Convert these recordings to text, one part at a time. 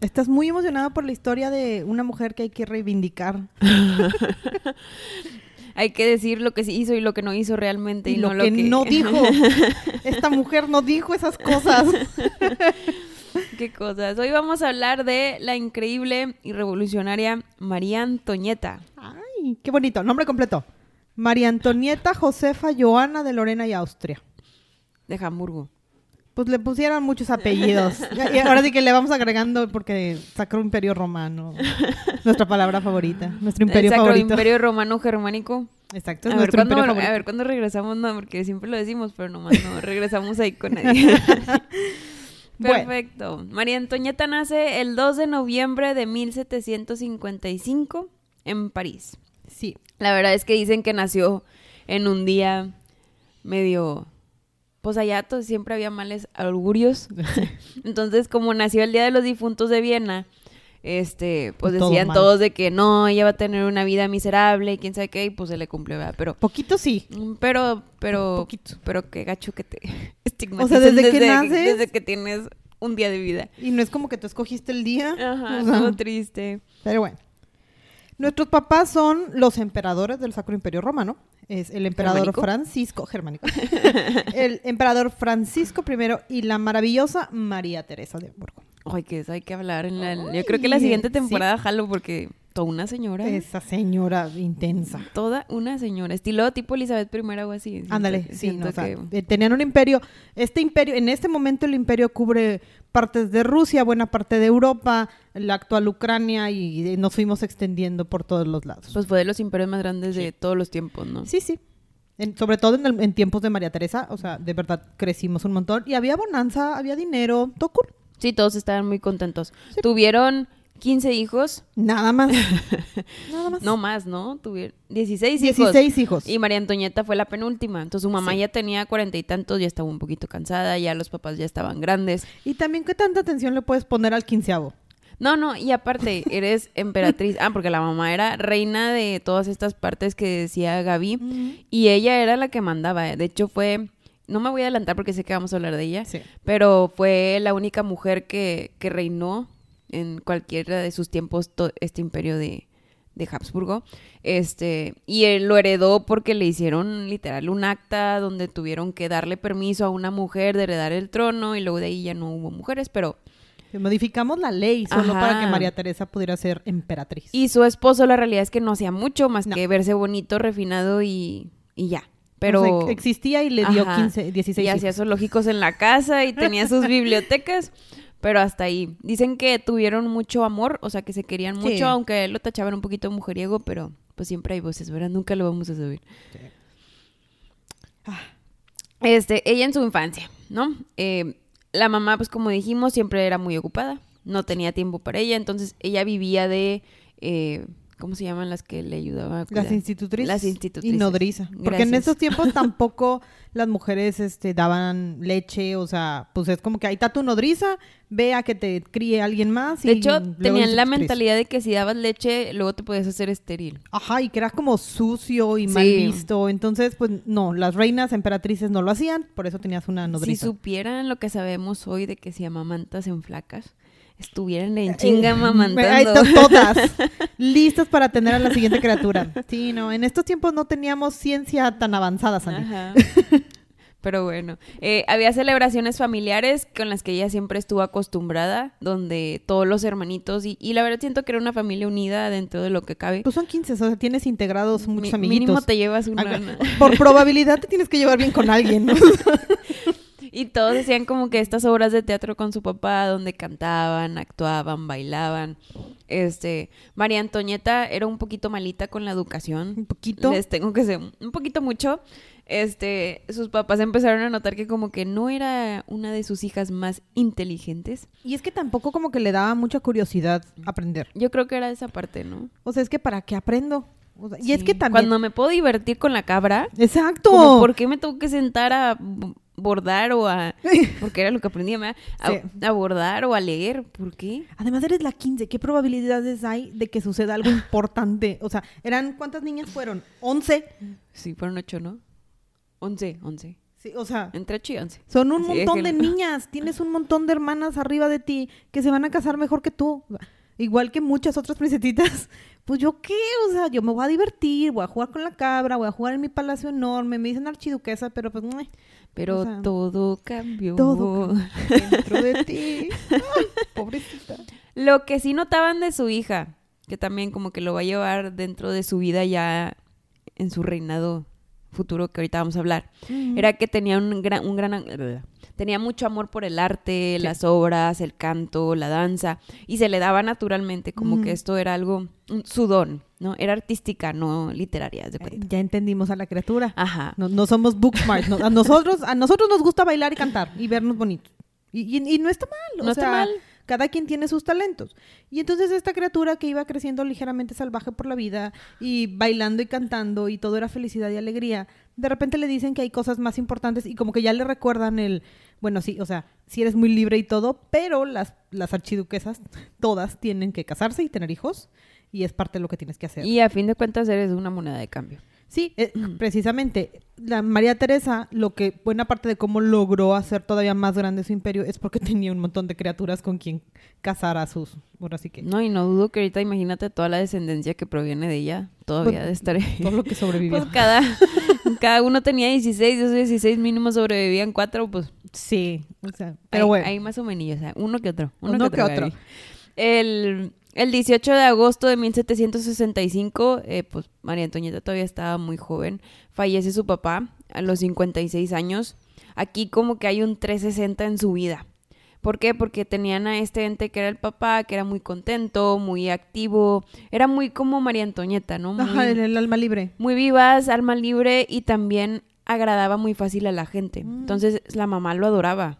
Estás muy emocionada por la historia de una mujer que hay que reivindicar. hay que decir lo que sí hizo y lo que no hizo realmente y, lo, no que lo que no dijo. Esta mujer no dijo esas cosas. Qué cosas. Hoy vamos a hablar de la increíble y revolucionaria María Antonieta. Ay, qué bonito. Nombre completo. María Antonieta Josefa Joana de Lorena y Austria. De Hamburgo. Pues le pusieron muchos apellidos. y ahora sí que le vamos agregando porque Sacro Imperio Romano. Nuestra palabra favorita. Nuestro imperio Sacro favorito. Imperio Romano Germánico. Exacto, A ver, nuestro ¿cuándo, imperio favorito. a ver cuándo regresamos, no, porque siempre lo decimos, pero nomás no regresamos ahí con nadie. Bueno. Perfecto. María Antonieta nace el 2 de noviembre de 1755 en París. Sí. La verdad es que dicen que nació en un día medio... Pues allá to- siempre había males augurios. Entonces, como nació el Día de los Difuntos de Viena, este, pues todo decían mal. todos de que no, ella va a tener una vida miserable y quién sabe qué, y pues se le cumplió, ¿verdad? Pero, Poquito sí. mm, pero, pero, Poquito. pero qué gacho que te estigmatizan desde que naces. desde que tienes un día de vida. Y no es como que tú escogiste el día. Ajá, O sea, todo triste. Pero bueno. Nuestros papás son los emperadores del Sacro Imperio Romano. Es el emperador. Francisco, germánico. el emperador Francisco I y la maravillosa María Teresa de Hamburgo. Ay, que eso hay que hablar en la... Ay, yo creo que la siguiente sí. temporada jalo porque toda una señora. Esa señora intensa. Toda una señora. Estilo tipo Elizabeth I o así. Ándale, sí, no, o sea, que- eh, tenían un imperio. Este imperio, en este momento el imperio cubre partes de Rusia, buena parte de Europa, la actual Ucrania y nos fuimos extendiendo por todos los lados. Pues fue de los imperios más grandes de todos los tiempos, ¿no? Sí, sí. En- sobre todo en, el- en tiempos de María Teresa, o sea, de verdad crecimos un montón y había bonanza, había dinero, todo cool. Sí, todos estaban muy contentos. Tuvieron 15 hijos. Nada más. Nada más. No más, ¿no? Tuvieron 16 hijos. 16 hijos. Y María Antonieta fue la penúltima. Entonces su mamá Sí. ya tenía cuarenta y tantos, ya estaba un poquito cansada, ya los papás ya estaban grandes. Y también, ¿qué tanta atención le puedes poner al quinceavo? No, no, y aparte, eres emperatriz. Ah, porque la mamá era reina de todas estas partes que decía Gaby. Y ella era la que mandaba. De hecho, fue. No me voy a adelantar porque sé que vamos a hablar de ella. Sí. Pero fue la única mujer que, que reinó en cualquiera de sus tiempos este imperio de, de Habsburgo. Este, y él lo heredó porque le hicieron literal un acta donde tuvieron que darle permiso a una mujer de heredar el trono y luego de ahí ya no hubo mujeres, pero Modificamos la ley solo Ajá. para que María Teresa pudiera ser emperatriz. Y su esposo, la realidad es que no hacía mucho más No. que verse bonito, refinado y, y ya. Pero O sea, existía y le dio Ajá. 15, 16 y hacía zoológicos en la casa y tenía sus bibliotecas, pero hasta ahí. Dicen que tuvieron mucho amor, o sea, que se querían mucho, Sí. aunque él lo tachaban un poquito mujeriego, pero pues siempre hay voces, ¿verdad? Nunca lo vamos a saber. Ah. Este, ella en su infancia, ¿no? Eh, la mamá, pues como dijimos, siempre era muy ocupada, no tenía tiempo para ella, entonces ella vivía de, eh, ¿cómo se llaman las que le ayudaban? Las institutrices. Las institutrices. Y nodriza. Porque en esos tiempos tampoco las mujeres este, daban leche, o sea, pues es como que ahí está tu nodriza, ve a que te críe alguien más. De hecho, tenían la mentalidad de que si dabas leche, luego te podías hacer estéril. Ajá, y que era como sucio y mal visto. Entonces, pues no, las reinas emperatrices no lo hacían, por eso tenías una Si nodriza. supieran lo que sabemos hoy de que si amamantas en flacas, estuvieran en Eh, chinga Ahí amamantando. to- todas listas para tener a la siguiente criatura. Sí, no, en estos tiempos no teníamos ciencia tan avanzada, Sandy. Ajá. Pero bueno, eh, había celebraciones familiares con las que ella siempre estuvo acostumbrada, donde todos los hermanitos, y, y la verdad siento que era una familia unida dentro de lo que cabe. Pues son 15, o sea, tienes integrados muchos Mi- amiguitos. Mínimo te llevas una. Por probabilidad te tienes que llevar bien con alguien, ¿no? Y todos hacían como que estas obras de teatro con su papá, donde cantaban, actuaban, bailaban. Este, María Antonieta era un poquito malita con la educación. Un poquito. Les tengo que ser un poquito mucho. Este, sus papás empezaron a notar que como que no era una de sus hijas más inteligentes. Y es que tampoco como que le daba mucha curiosidad aprender. Yo creo que era esa parte, ¿no? O sea, es que ¿para qué aprendo? O sea, y es que también... Cuando me puedo divertir con la cabra, Exacto. ¿por qué me tengo que sentar a bordar o a... Porque era lo que aprendí, ¿verdad? A, Sí. a bordar o a leer. ¿Por qué? Además eres la 15, ¿qué probabilidades hay de que suceda algo importante? O sea, eran ¿cuántas niñas fueron? 11. Sí, fueron ocho, ¿no? Once, once. Sí, o sea, Entre ocho y once. son un montón de niñas, tienes un montón de hermanas arriba de ti que se van a casar mejor que tú. Igual que muchas otras princesitas. Pues yo qué, o sea, yo me voy a divertir, voy a jugar con la cabra, voy a jugar en mi palacio enorme, me dicen archiduquesa, pero pues meh, Pero O sea, todo cambió. todo dentro de ti. Ay, pobrecita. Lo que sí notaban de su hija, que también como que lo va a llevar dentro de su vida ya en su reinado futuro que ahorita vamos a hablar, era que tenía un gran, un gran, tenía mucho amor por el arte, Sí. las obras, el canto, la danza, y se le daba naturalmente, como que esto era algo, su don, ¿no? Era artística, no literaria, de Eh, cuenta. Ya entendimos a la criatura. Ajá. No, no somos book smart. no- a, nosotros, a nosotros nos gusta bailar y cantar y vernos bonitos. Y, y- y no está mal. o No está mal. Cada quien tiene sus talentos. Y entonces esta criatura que iba creciendo ligeramente salvaje por la vida y bailando y cantando y todo era felicidad y alegría, de repente le dicen que hay cosas más importantes y como que ya le recuerdan el, bueno, sí, o sea, sí eres muy libre y todo, pero las, las archiduquesas todas tienen que casarse y tener hijos y es parte de lo que tienes que hacer. Y a fin de cuentas eres una moneda de cambio. Sí, eh, precisamente. La María Teresa, lo que buena parte de cómo logró hacer todavía más grande su imperio es porque tenía un montón de criaturas con quien casar a sus. Ahora sí que. No, y no dudo que ahorita imagínate toda la descendencia que proviene de ella, todavía Pues, de estar Todo lo que sobrevivió. Pues cada, cada uno tenía 16, de esos 16 mínimo sobrevivían cuatro, pues. sí, o sea, pero hay, bueno. hay más o menos, o sea, uno que otro. Uno, Uno que que otro. otro. Gaby. El, el 18 de agosto de 1765, eh, pues María Antonieta todavía estaba muy joven. Fallece su papá a los 56 años. Aquí como que hay un 360 en su vida. ¿Por qué? Porque tenían a este ente que era el papá, que era muy contento, muy activo. Era muy como María Antonieta, ¿no? Muy, Ajá, el, el alma libre. muy vivas, alma libre y también agradaba muy fácil a la gente. Mm. Entonces la mamá lo adoraba.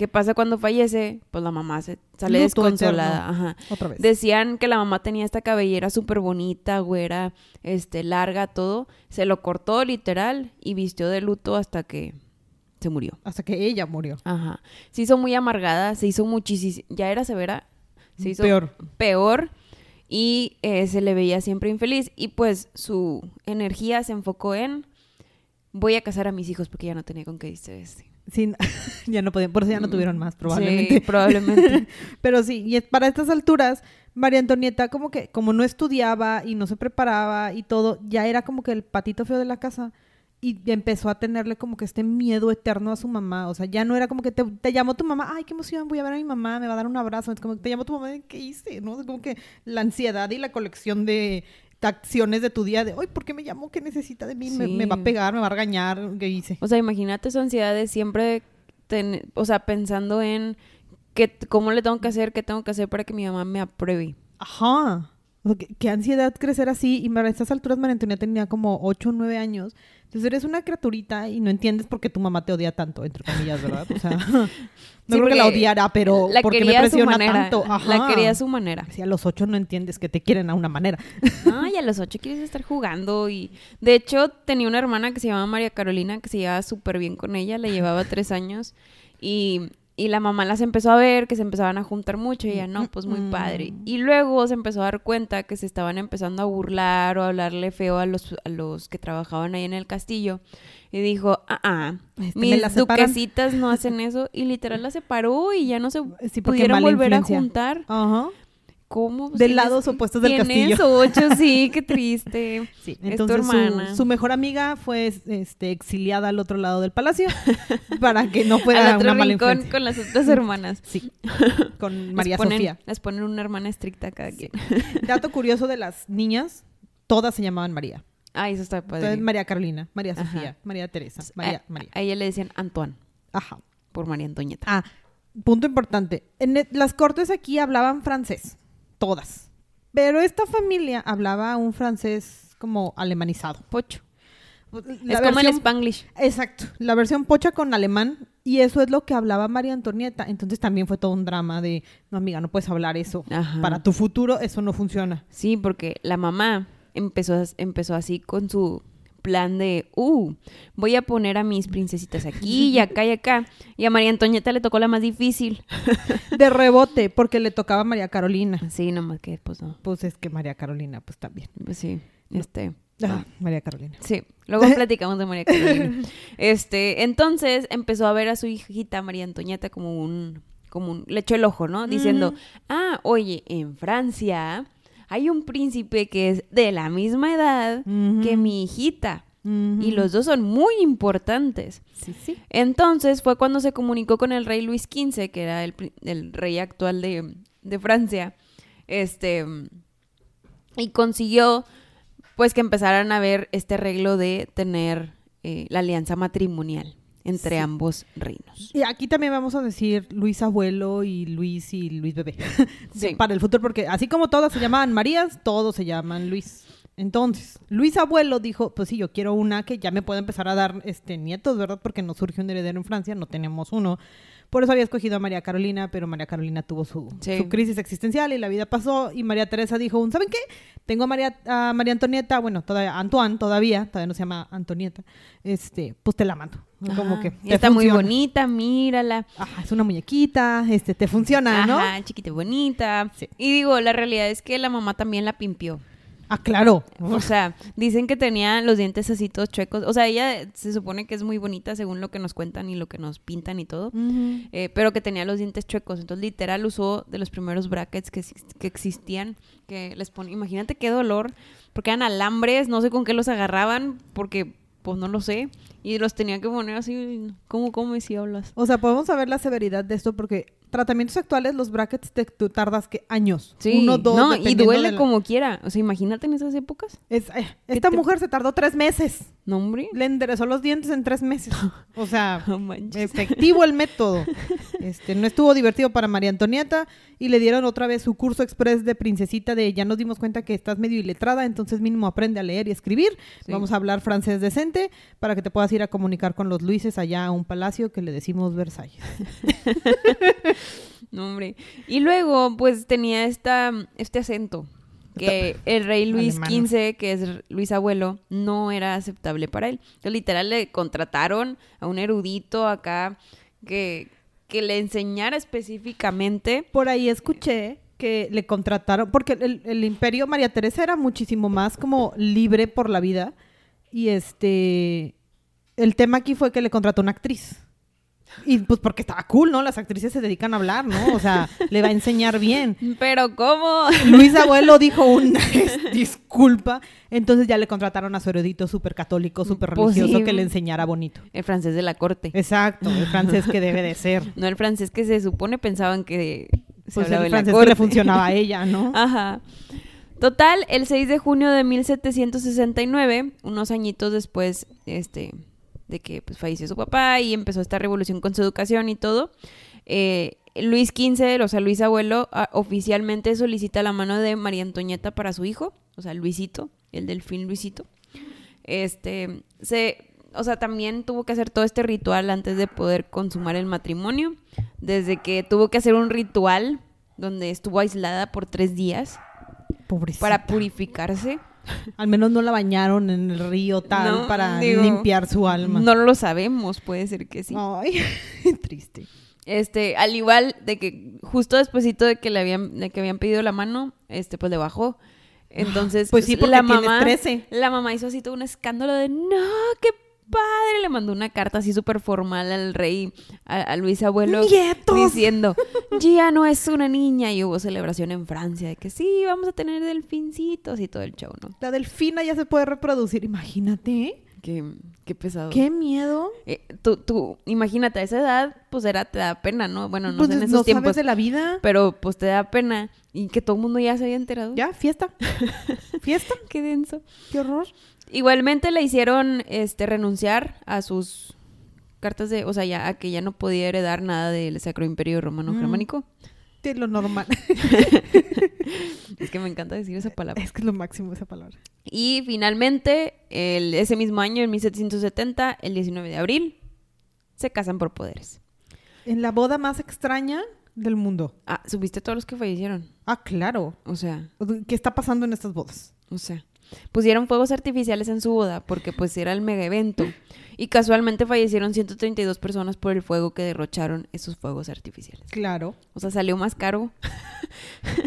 ¿Qué pasa cuando fallece? Pues la mamá se sale Luto desconsolada. eterno. Ajá. Otra vez. Decían que la mamá tenía esta cabellera súper bonita, güera, este, larga, todo. Se lo cortó literal y vistió de luto hasta que se murió. Hasta que ella murió. Ajá. Se hizo muy amargada, se hizo muchísimo. Ya era severa. Se hizo Peor. peor y eh, se le veía siempre infeliz y pues su energía se enfocó en voy a casar a mis hijos porque ya no tenía con qué distraerse. Sí, ya no podían, por eso ya no tuvieron más, probablemente. Sí, probablemente. Pero sí, y para estas alturas, María Antonieta como que, como no estudiaba y no se preparaba y todo, ya era como que el patito feo de la casa y empezó a tenerle como que este miedo eterno a su mamá. O sea, ya no era como que te, te llamó tu mamá, ay, qué emoción, voy a ver a mi mamá, me va a dar un abrazo. Es como que te llamó tu mamá, ¿qué hice? ¿No? Es como que la ansiedad y la colección de acciones de tu día de, ay, ¿por qué me llamó? ¿Qué necesita de mí? Me va a pegar, me va a regañar, ¿qué hice? O sea, imagínate su ansiedad de siempre, ten- o sea, pensando en que, cómo le tengo que hacer, qué tengo que hacer para que mi mamá me apruebe. Ajá. Qué, qué ansiedad crecer así. Y para estas alturas María Antonieta tenía como 8 o 9 años. Entonces eres una criaturita y no entiendes por qué tu mamá te odia tanto, entre comillas, ¿verdad? O sea, no creo que la odiara, pero la porque me a presiona manera. tanto. La Ajá. quería a su manera. Si a los 8 no entiendes que te quieren a una manera. Ay, a los ocho quieres estar jugando y... De hecho, tenía una hermana que se llamaba María Carolina que se llevaba súper bien con ella, le llevaba tres años y, y la mamá las empezó a ver, que se empezaban a juntar mucho y ella, no, pues muy Mm. padre. Y luego se empezó a dar cuenta que se estaban empezando a burlar o a hablarle feo a los, a los que trabajaban ahí en el castillo y dijo, ah, ah, Este, mis la separan. duquesitas no hacen eso y literal la separó y ya no se Sí, pudieron volver influencia. a juntar. Ajá. ¿Cómo? Pues De tienes- lados opuestos del tienes castillo. ocho, sí, qué triste. Sí, Es entonces tu su- hermana. Su, mejor amiga fue este, exiliada al otro lado del palacio para que no Al fuera otro una rincón con las otras hermanas. Sí, con María les ponen, Sofía. Les ponen una hermana estricta cada quien. Dato curioso de las niñas, todas se llamaban María. Ay, eso está padre. Entonces, María Carolina, María Ajá. Sofía, María Teresa, María, a, María. a ella le decían Antoine Ajá. por María Antonieta. Ah, punto importante. En e- las cortes aquí hablaban francés, todas. Pero esta familia hablaba un francés como alemanizado. Pocho. La es como el Spanglish. Exacto, la versión pocha con alemán y eso es lo que hablaba María Antonieta. Entonces también fue todo un drama de, no amiga, no puedes hablar eso. Ajá. Para tu futuro eso no funciona. Sí, porque la mamá empezó, empezó así con su plan de, uh, voy a poner a mis princesitas aquí y acá y acá. Y a María Antonieta le tocó la más difícil. De rebote, porque le tocaba a María Carolina. Sí, nomás que pues no. Pues es que María Carolina, pues también. Pues sí, este... Ah, María Carolina. Sí, luego platicamos de María Carolina. Este, entonces empezó a ver a su hijita María Antonieta como un, como un, le echó el ojo, ¿no? Diciendo, ah, oye, en Francia hay un príncipe que es de la misma edad que mi hijita. Y los dos son muy importantes. Sí, sí. Entonces fue cuando se comunicó con el rey Luis XV, que era el, el rey actual de, de Francia. Este. Y consiguió, pues, que empezaran a ver este arreglo de tener eh, la alianza matrimonial entre Sí. ambos reinos. Y aquí también vamos a decir Luis Abuelo y Luis y Luis Bebé. Sí. Para el futuro, porque así como todas se llamaban Marías, todos se llaman Luis. Entonces, Luis Abuelo dijo, pues sí, yo quiero una que ya me pueda empezar a dar este nietos, ¿verdad? Porque no surge un heredero en Francia, no tenemos uno. Por eso había escogido a María Carolina, pero María Carolina tuvo su, Sí. su crisis existencial y la vida pasó. Y María Teresa dijo, ¿saben qué? Tengo a María, a María Antonieta, bueno, todavía, Antoine todavía, todavía no se llama Antonieta. Este, pues te la mando. Como Ajá. que te está muy bonita, mírala. Ajá, es una muñequita, este, te funciona, ¿no? Ajá, chiquita y bonita. Sí. Y digo, la realidad es que la mamá también la pimpió. Ah, claro. O sea, dicen que tenía los dientes así todos chuecos. O sea, ella se supone que es muy bonita según lo que nos cuentan y lo que nos pintan y todo. Eh, pero que tenía los dientes chuecos. Entonces, literal, usó de los primeros brackets que, que existían. Que les ponen. Imagínate qué dolor. Porque eran alambres, no sé con qué los agarraban. Porque, pues no lo sé. Y los tenía que poner así. ¿Cómo comes y hablas? O sea, podemos saber la severidad de esto porque tratamientos actuales, los brackets, te, tú tardas que años. Sí, Uno, dos, no, y duele la- como quiera. O sea, imagínate en esas épocas. Es- eh, esta te- mujer se tardó tres meses. No, hombre. Le enderezó los dientes en tres meses. O sea, No efectivo el método. Este, no estuvo divertido para María Antonieta y le dieron otra vez su curso express de princesita de ya nos dimos cuenta que estás medio iletrada, entonces mínimo aprende a leer y escribir. Sí. Vamos a hablar francés decente para que te puedas ir a comunicar con los Luises allá a un palacio que le decimos Versalles. No, hombre. Y luego, pues tenía esta, este acento. Que el rey Luis Alemán. XV, que es Luis Abuelo, no era aceptable para él. Entonces, literal, le contrataron a un erudito acá que, que le enseñara específicamente. Por ahí escuché que le contrataron, porque el, el imperio María Teresa era muchísimo más como libre por la vida. Y este, el tema aquí fue que le contrató una actriz. Y pues porque estaba cool, ¿no? Las actrices se dedican a hablar, ¿no? O sea, le va a enseñar bien. Pero, ¿cómo? Luis Abuelo dijo una disculpa, entonces ya le contrataron a su erudito súper católico, súper religioso que le enseñara bonito. El francés de la corte. Exacto, el francés que debe de ser. No el francés que se supone pensaban que se Pues el la francés que le funcionaba a ella, ¿no? Ajá. Total, el 6 de junio de 1769, unos añitos después este, de que pues, falleció su papá y empezó esta revolución con su educación y todo, eh, Luis XV, o sea, Luis Abuelo, ah, oficialmente solicita la mano de María Antonieta para su hijo, o sea, Luisito, el delfín Luisito. Este, se, o sea, también tuvo que hacer todo este ritual antes de poder consumar el matrimonio, desde que tuvo que hacer un ritual donde estuvo aislada por tres días Pobrecita. para purificarse. Al menos no la bañaron en el río tal No, para digo, limpiar su alma. No lo sabemos, puede ser que sí. Ay, triste. Este, al igual de que justo despuesito de que le habían, de que habían pedido la mano, este, pues le bajó. Entonces, Pues sí, porque la mamá, 13. la mamá hizo así todo un escándalo de no, qué padre. Le mandó una carta así súper formal al rey, a, a Luis Abuelo, ¡Nietos! diciendo, ya no es una niña. Y hubo celebración en Francia de que sí, vamos a tener delfincitos y todo el show, ¿no? La delfina ya se puede reproducir, imagínate. ¿eh? Qué, qué pesado. Qué miedo. Eh, tú, tú, imagínate, a esa edad, pues era, te da pena, ¿no? Bueno, no pues sé en no esos sabes tiempos, de la vida. pero pues te da pena y que todo el mundo ya se había enterado. Ya, fiesta. fiesta. Qué denso. Qué horror. Igualmente le hicieron este renunciar a sus cartas de, o sea, ya a que ya no podía heredar nada del Sacro Imperio Romano Mm. Germánico. De lo normal. Es que me encanta decir esa palabra. es que es lo máximo esa palabra. Y finalmente, el, ese mismo año, en 1770, el 19 de abril, se casan por poderes. En la boda más extraña del mundo. Ah, ¿subiste todos los que fallecieron? Ah, claro. O sea, ¿Qué está pasando en estas bodas? o sea. Pusieron fuegos artificiales en su boda porque pues era el mega evento. Y casualmente fallecieron 132 personas por el fuego que derrocharon esos fuegos artificiales. Claro. O sea, salió más caro.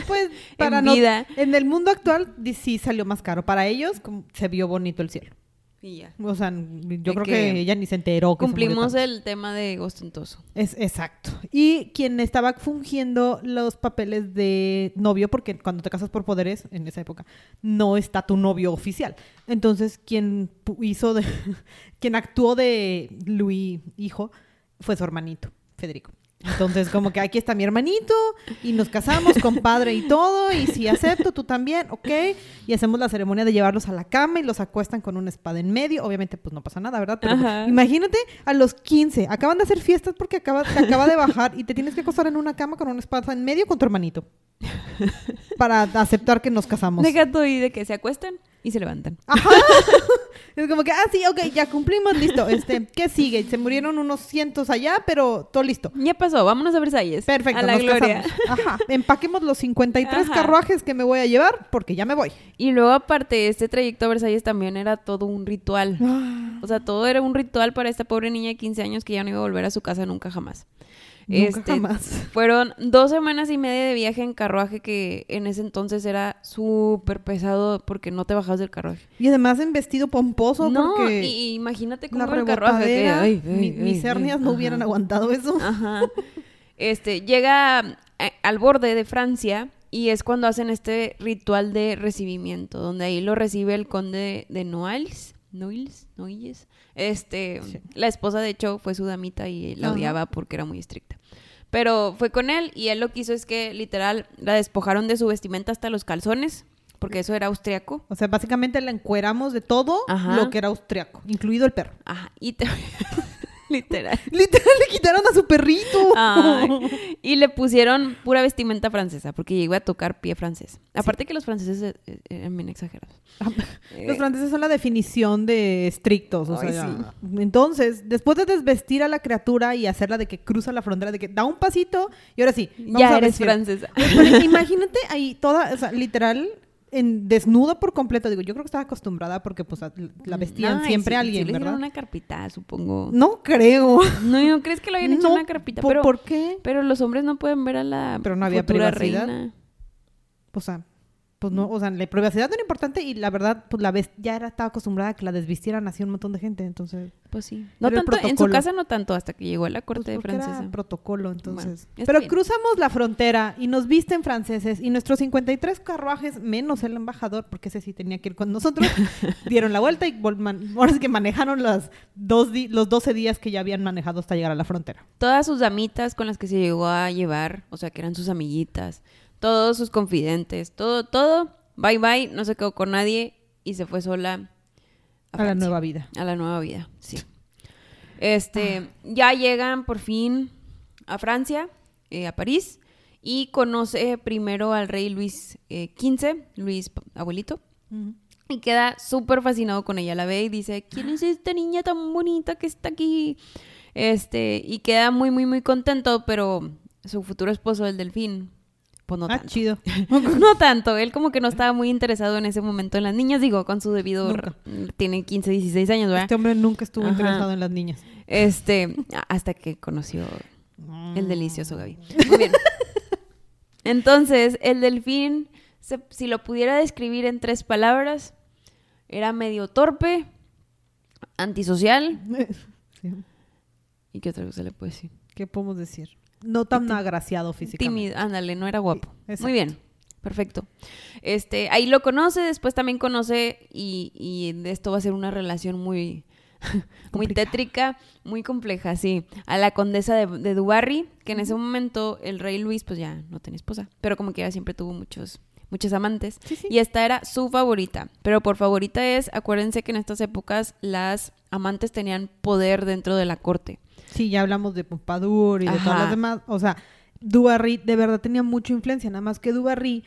Pues para En no- vida. en el mundo actual sí salió más caro. Para ellos como, se vio bonito el cielo. Y ya. O sea, yo creo que que ella ni se enteró. que Cumplimos el tema de ostentoso. Es exacto. Y quien estaba fungiendo los papeles de novio, porque cuando te casas por poderes, en esa época, no está tu novio oficial. Entonces, quien hizo de, quien actuó de Luis, hijo, fue su hermanito, Federico. Entonces, como que aquí está mi hermanito y nos casamos con padre y todo, y si acepto, tú también, ok. Y hacemos la ceremonia de llevarlos a la cama y los acuestan con una espada en medio. Obviamente, pues no pasa nada, ¿verdad? Pero pues, Ajá. imagínate a los 15, acaban de hacer fiestas porque acaba, te acaba de bajar y te tienes que acostar en una cama con una espada en medio con tu hermanito. Para aceptar que nos casamos. De gato y de que se acuestan y se levantan. Ajá. Es como que, ah, sí, ok, ya cumplimos, listo. Este, ¿qué sigue? Se murieron unos cientos allá, pero todo listo. Ya pasó, vámonos a Versalles. Perfecto, A la nos gloria. casamos. Ajá. Empaquemos los 53 Ajá. carruajes que me voy a llevar porque ya me voy. Y luego, aparte, este trayecto a Versalles también era todo un ritual. O sea, todo era un ritual para esta pobre niña de 15 años que ya no iba a volver a su casa nunca jamás. Nunca Este, jamás. Fueron dos semanas y media de viaje en carruaje que en ese entonces era súper pesado porque no te bajabas del carruaje. Y además en vestido pomposo No, porque y, imagínate cómo la el carruaje. que, rebotadera, ay, ay, mi- ay, mis hernias no ajá. hubieran aguantado eso. Ajá. Este, llega eh, al borde de Francia y es cuando hacen este ritual de recibimiento, donde ahí lo recibe el conde de Noailles. Noailles, Noailles. Este, Sí. la esposa de hecho fue su damita y la odiaba porque era muy estricta. Pero fue con él y él lo que hizo es que literal la despojaron de su vestimenta hasta los calzones, porque eso era austriaco. O sea, básicamente la encueramos de todo Ajá. lo que era austriaco, incluido el perro. Ajá, y te... literal. Literal le quitaron a su perrito. Ay, y le pusieron pura vestimenta francesa, porque llegó a tocar pie francés. Aparte que los franceses eh, eh, eran bien exagerados. Los franceses son la definición de estrictos, o Ay, sea, entonces, después de desvestir a la criatura y hacerla de que cruza la frontera, de que da un pasito y ahora sí, vamos ya a eres vestir. francesa. Imagínate ahí toda, o sea, literal, en desnuda por completo. Digo, yo creo que estaba acostumbrada porque pues la vestían Ay, siempre sí, alguien, sí le ¿verdad? una carpita, supongo. No creo. No, ¿no crees que lo habían hecho No, una carpita? ¿por- Pero, ¿Por qué? pero los hombres no pueden ver a la Pero no había privacidad. reina. O sea, pues no, o sea, la privacidad no era importante y la verdad, pues la vez ya era, estaba acostumbrada a que la desvistieran así un montón de gente, entonces. Pues sí. No tanto, en su casa no tanto, hasta que llegó a la Pues corte era francesa. protocolo, entonces. Pero bien. cruzamos la frontera y nos visten franceses y nuestros 53 carruajes, menos el embajador, porque ese sí tenía que ir con nosotros, dieron la vuelta y ahora es que manejaron las dos los 12 días que ya habían manejado hasta llegar a la frontera. Todas sus damitas con las que se llegó a llevar, o sea, que eran sus amiguitas, todos sus confidentes, todo, todo, bye bye, no se quedó con nadie y se fue sola A, la nueva vida. A la nueva vida, sí. Este, ya llegan por fin a Francia, eh, a París, y conoce primero al rey Luis eh, XV, Luis p- abuelito, y queda súper fascinado con ella. La ve y dice, ¿quién es esta niña tan bonita que está aquí? Este, y queda muy, muy, muy contento, pero su futuro esposo, el delfín, pues no ah, tanto. chido. No tanto, él como que no estaba muy interesado en ese momento en las niñas, digo, con su debido... Nunca. Tiene 15, 16 años, ¿verdad? Este hombre nunca estuvo Ajá. interesado en las niñas. Este, hasta que conoció el delicioso Gaby. Muy bien. Entonces, el delfín, se- si lo pudiera describir en tres palabras, era medio torpe, antisocial. Sí. ¿Y qué otra cosa le puedo decir? ¿Qué podemos decir? No tan agraciado físicamente. Tímido, ándale, no era guapo. Sí. Muy bien, perfecto. Este, ahí lo conoce, después también conoce y, y de esto va a ser una relación muy, muy tétrica, muy compleja, sí. A la condesa de, de Dubarry, que en ese momento el rey Luis pues ya no tenía esposa, pero como quiera siempre tuvo muchos muchos amantes Sí, sí. y esta era su favorita, pero por favorita es, acuérdense que en estas épocas las amantes tenían poder dentro de la corte. Sí, ya hablamos de Pompadour y de todas las demás. O sea, Dubarry de verdad tenía mucha influencia, nada más que Dubarry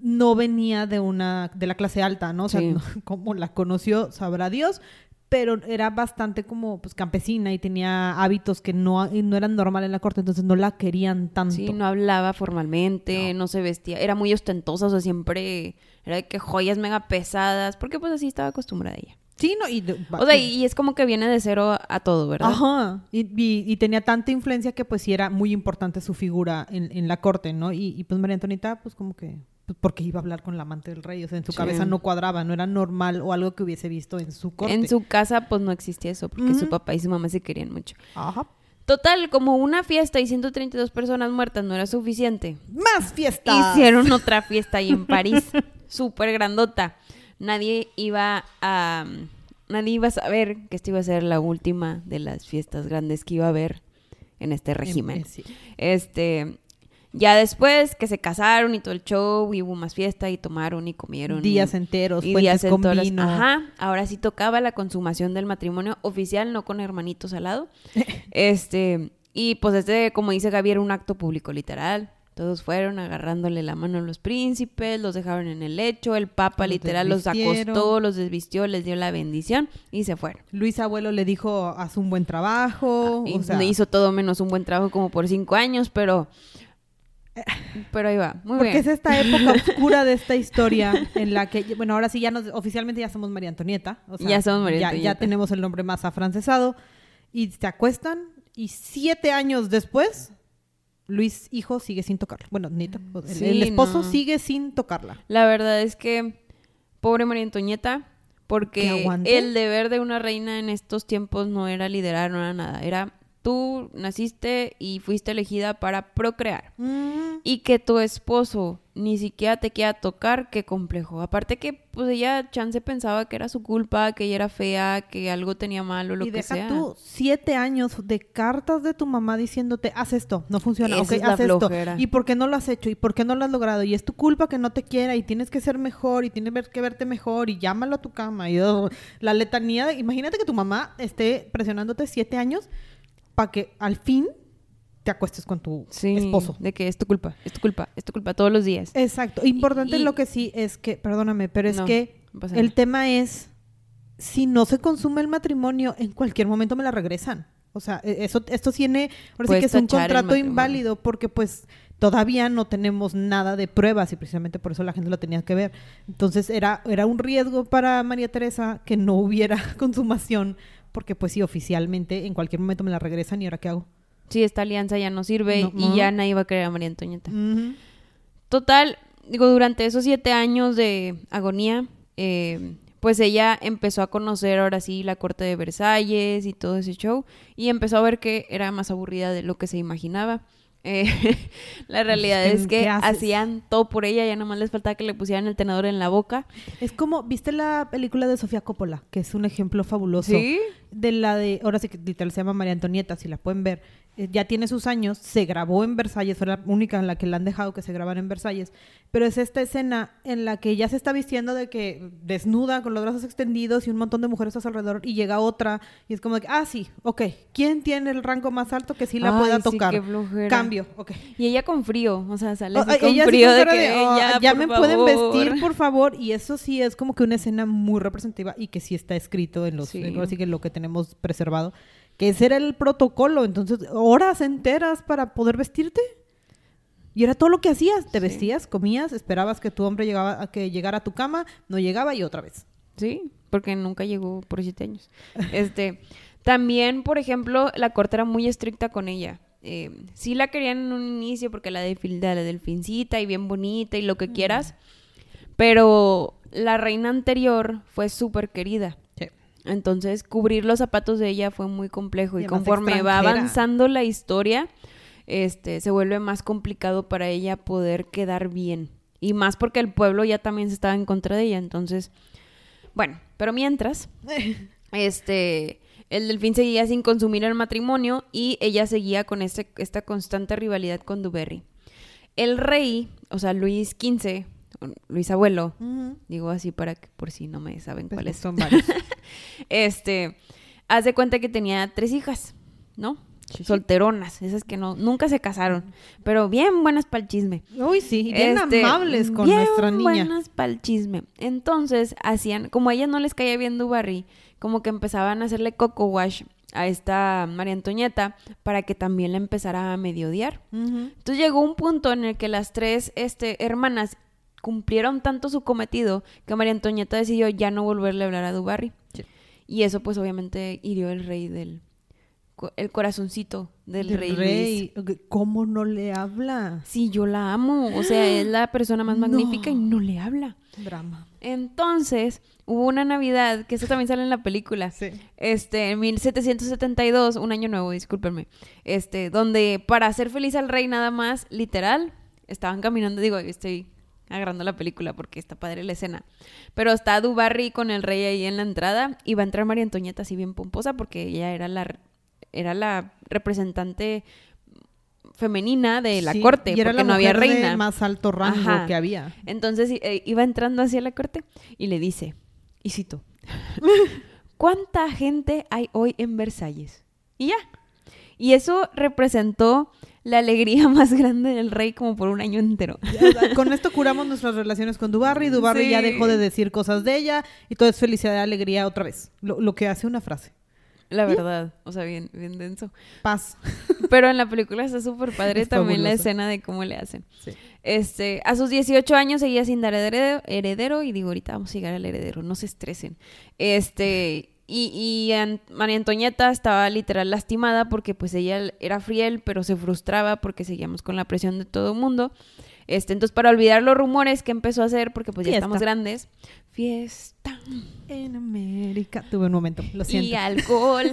no venía de una de la clase alta, ¿no? O sea, Sí. no- como la conoció, sabrá Dios, pero era bastante como pues campesina y tenía hábitos que no, no eran normales en la corte, entonces no la querían tanto. Sí, no hablaba formalmente, no. se vestía, era muy ostentosa, o sea, siempre era de que joyas mega pesadas, porque pues así estaba acostumbrada ella. Sí, no, y... O sea, y, es como que viene de cero a, todo, ¿verdad? Ajá, y, y, tenía tanta influencia que pues sí era muy importante su figura en, en la corte, ¿no? Y, y pues María Antonita, pues como que pues, porque iba a hablar con la amante del rey, o sea, en su cabeza no cuadraba, no era normal o algo que hubiese visto en su corte. En su casa pues no existía eso, porque su papá y su mamá se querían mucho. Ajá. Total, como una fiesta y 132 personas muertas no era suficiente. ¡Más fiestas! Hicieron otra fiesta ahí en París, súper grandota. Nadie iba a... Nadie iba a saber que esta iba a ser la última de las fiestas grandes que iba a haber en este régimen. Este, ya después que se casaron y todo el show, y hubo más fiesta y tomaron y comieron. Días enteros, y días con vino. Ajá, ahora sí tocaba la consumación del matrimonio oficial, no con hermanitos al lado. este, y pues este, como dice Gaby, era un acto público literal. Todos fueron agarrándole la mano a los príncipes, los dejaron en el lecho, el papa literal los acostó, los desvistió, les dio la bendición y se fueron. Luis Abuelo le dijo, haz un buen trabajo. Ah, hizo todo menos un buen trabajo como por cinco años, pero pero ahí va, muy Porque es esta época oscura de esta historia en la que, bueno, ahora sí ya nos, oficialmente ya somos María Antonieta. ya somos María Antonieta. Ya tenemos el nombre más afrancesado. Y se acuestan y siete años después, Luis hijo sigue sin tocarla. Bueno, Nita, el, esposo sigue sin tocarla. La verdad es que, pobre María Antonieta, porque el deber de una reina en estos tiempos no era liderar, no era nada, era tú naciste y fuiste elegida para procrear. Mm. Y que tu esposo ni siquiera te quiera tocar, qué complejo. Aparte que, pues ella, chance pensaba que era su culpa, que ella era fea, que algo tenía mal o lo que sea. tú siete años de cartas de tu mamá diciéndote, haz esto, no funciona, ok, haz esto. ¿Y por qué no lo has hecho? ¿Y por qué no lo has logrado? Y es tu culpa que no te quiera y tienes que ser mejor y tienes que verte mejor y llámalo a tu cama. Y oh, la letanía, imagínate que tu mamá esté presionándote siete años para que al fin te acuestes con tu esposo. De que es tu culpa, es tu culpa, es tu culpa todos los días. Exacto. Importante lo que sí es que, perdóname, pero es que el tema es, si no se consume el matrimonio, en cualquier momento me la regresan. O sea, e, eso, esto tiene, ahora sí que es un contrato inválido porque pues todavía no tenemos nada de pruebas y precisamente por eso la gente lo tenía que ver. Entonces era, era un riesgo para María Teresa que no hubiera consumación porque pues sí, oficialmente en cualquier momento me la regresan y ahora qué hago. Sí, esta alianza ya no sirve y ya nadie va a querer a María Antonieta. Total, digo, durante esos siete años de agonía, eh, pues ella empezó a conocer ahora sí la corte de Versalles y todo ese show y empezó a ver que era más aburrida de lo que se imaginaba. Eh, la realidad es que hacían todo por ella, ya nomás les faltaba que le pusieran el tenedor en la boca. Es como, ¿viste la película de Sofía Coppola? Que es un ejemplo fabuloso. De la de, ahora sí que literal se llama María Antonieta, si la pueden ver. Eh, ya tiene sus años, se grabó en Versalles, fue la única en la que la han dejado que se grabara en Versalles, pero es esta escena en la que ya se está vistiendo de que desnuda, con los brazos extendidos y un montón de mujeres a su alrededor, y llega otra, y es como de que, ah, sí, ok, ¿quién tiene el rango más alto que sí la pueda tocar? Cambio, ok. Y ella con frío, o sea, sale oh, con frío de que oh, ya me pueden vestir, por favor, y eso sí es como que una escena muy representativa y que sí está escrito en los, así que lo que tenemos preservado que ese era el protocolo, entonces horas enteras para poder vestirte. Y era todo lo que hacías, te vestías, comías, esperabas que tu hombre llegaba, a que llegara a tu cama, no llegaba y otra vez. Sí, porque nunca llegó por siete años. Este, también, por ejemplo, la corte era muy estricta con ella. Eh, sí la querían en un inicio porque la, de, la delfincita y bien bonita y lo que quieras, pero la reina anterior fue súper querida. Entonces, cubrir los zapatos de ella fue muy complejo y, conforme va avanzando la historia, este, se vuelve más complicado para ella poder quedar bien. Y más porque el pueblo ya también se estaba en contra de ella. Entonces, bueno, pero mientras, este, el delfín seguía sin consumir el matrimonio y ella seguía con este, esta constante rivalidad con Duberry. El rey, o sea, Luis XV, Luis Abuelo, digo así para que por si no me saben pues cuáles son varios. este, hace cuenta que tenía tres hijas, ¿no? Solteronas, esas que no, nunca se casaron, pero bien buenas para el chisme. Uy, sí, bien este, amables con nuestra niña. Bien buenas para el chisme. Entonces, hacían, como a ella no les caía bien Dubarry, como que empezaban a hacerle coco wash a esta María Antonieta para que también la empezara a mediodiar. Entonces llegó un punto en el que las tres este, hermanas cumplieron tanto su cometido que María Antonieta decidió ya no volverle a hablar a Dubarry. Sí. Y eso pues obviamente hirió el rey del el corazoncito del, Del rey. Luis. ¿Cómo no le habla? Sí, yo la amo, o sea, es la persona más No. magnífica y no le habla. Drama. Entonces, hubo una Navidad, que eso también sale en la película. Sí. Este, en 1772, un año nuevo, discúlpenme. Este, donde para hacer feliz al rey nada más, literal, estaban caminando, digo, estoy agarrando la película porque está padre la escena. Pero está Dubarry con el rey ahí en la entrada y va a entrar María Antonieta así bien pomposa porque ella era la era la representante femenina de la Sí, corte y era porque la no había de reina. más alto rango Ajá. que había. Entonces eh, iba entrando hacia la corte y le dice, y cito, ¿cuánta gente hay hoy en Versalles? Y ya. Y eso representó la alegría más grande del rey como por un año entero. Ya, Con esto curamos nuestras relaciones con Dubarry. Dubarry ya dejó de decir cosas de ella y todo es felicidad y alegría otra vez. Lo, lo que hace una frase. La verdad, o sea, bien, bien denso. Paz. Pero en la película está súper padre Es también la escena de cómo le hacen. Sí. Este, a sus 18 años seguía sin dar heredero, heredero y digo, ahorita vamos a llegar al heredero, no se estresen. Este, y, y María Antonieta estaba literal lastimada porque pues ella era fiel, pero se frustraba porque seguíamos con la presión de todo el mundo. Este, entonces para olvidar los rumores que empezó a hacer, porque pues ya Fiesta. estamos grandes, fiesta En América. Tuve un momento, lo siento. y alcohol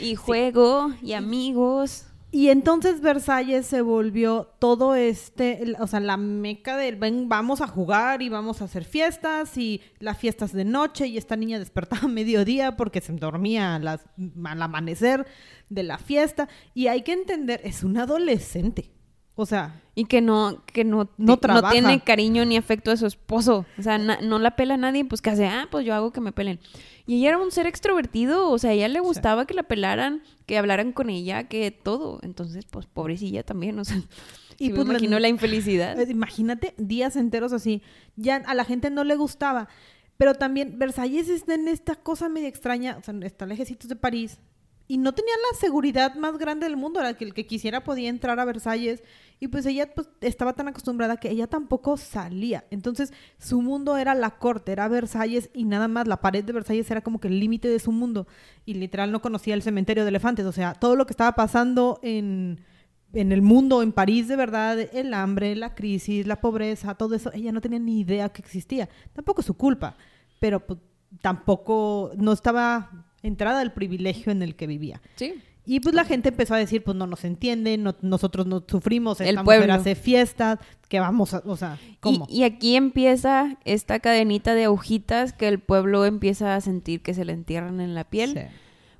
y juego y amigos. Y entonces Versalles se volvió todo este, o sea, la meca del ven, vamos a jugar y vamos a hacer fiestas y las fiestas de noche y esta niña despertaba a mediodía porque se dormía a las- al amanecer de la fiesta y hay que entender, es una adolescente. O sea, Y que no, que no, No trabaja. tiene cariño ni afecto a su esposo. O sea, na- no la pela a nadie, pues que hace, ah, pues yo hago que me pelen. Y ella era un ser extrovertido, o sea, a ella le gustaba que la pelaran, que hablaran con ella, que todo. Entonces, pues pobrecilla también, o sea, Y pues imagino la infelicidad. Eh, Imagínate días enteros así. Ya a la gente no le gustaba. Pero también Versalles está en esta cosa medio extraña. O sea, está lejecitos de París. Y no tenía la seguridad más grande del mundo. Era que el que quisiera podía entrar a Versalles. Y pues ella pues, estaba tan acostumbrada que ella tampoco salía. Entonces su mundo era la corte, era Versalles y nada más. La pared de Versalles era como que el límite de su mundo. Y literal no conocía el cementerio de elefantes. O sea, todo lo que estaba pasando en en el mundo, en París, de verdad, el hambre, la crisis, la pobreza, todo eso, ella no tenía ni idea que existía. Tampoco es su culpa, pero pues, tampoco, no estaba entrada del privilegio en el que vivía. Sí. Y pues la gente empezó a decir, pues no nos entienden, no- nosotros no sufrimos, esta El mujer hace fiestas, que vamos a, o sea, ¿cómo? Y, y aquí empieza esta cadenita de agujitas que el pueblo empieza a sentir que se le entierran en la piel. Sí.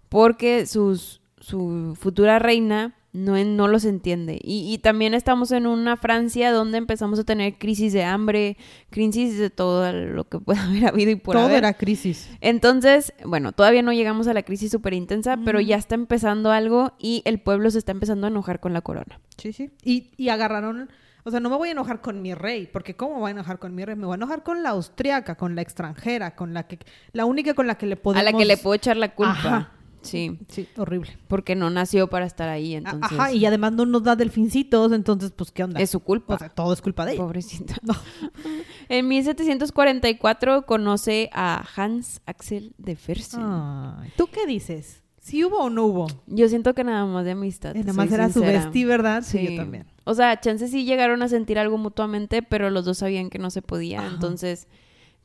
porque sus, su futura reina no, no los entiende. Y, y también estamos en una Francia donde empezamos a tener crisis de hambre, crisis de todo lo que pueda haber habido y por Todo haber. era crisis. Entonces, bueno, todavía no llegamos a la crisis súper intensa, pero ya está empezando algo y el pueblo se está empezando a enojar con la corona. Sí, sí. Y, y agarraron, o sea, no me voy a enojar con mi rey, porque ¿cómo voy a enojar con mi rey? Me voy a enojar con la austriaca, con la extranjera, con la que, la única con la que le podemos... A la que le puedo echar la culpa. Ajá. Sí, Sí, horrible. porque no nació para estar ahí, A- entonces Ajá, y además no nos da delfincitos, entonces, pues, ¿qué onda? es su culpa. O sea, todo es culpa de ella. Pobrecita. No. En 1744 conoce a Hans Axel de Fersen. Ay, ¿Tú qué dices? ¿Si hubo o no hubo? Yo siento que nada más de amistad. Eh, Nada más era su bestie, ¿verdad? Sí, Sí. yo también. O sea, chances sí llegaron a sentir algo mutuamente, pero los dos sabían que no se podía. Ajá. Entonces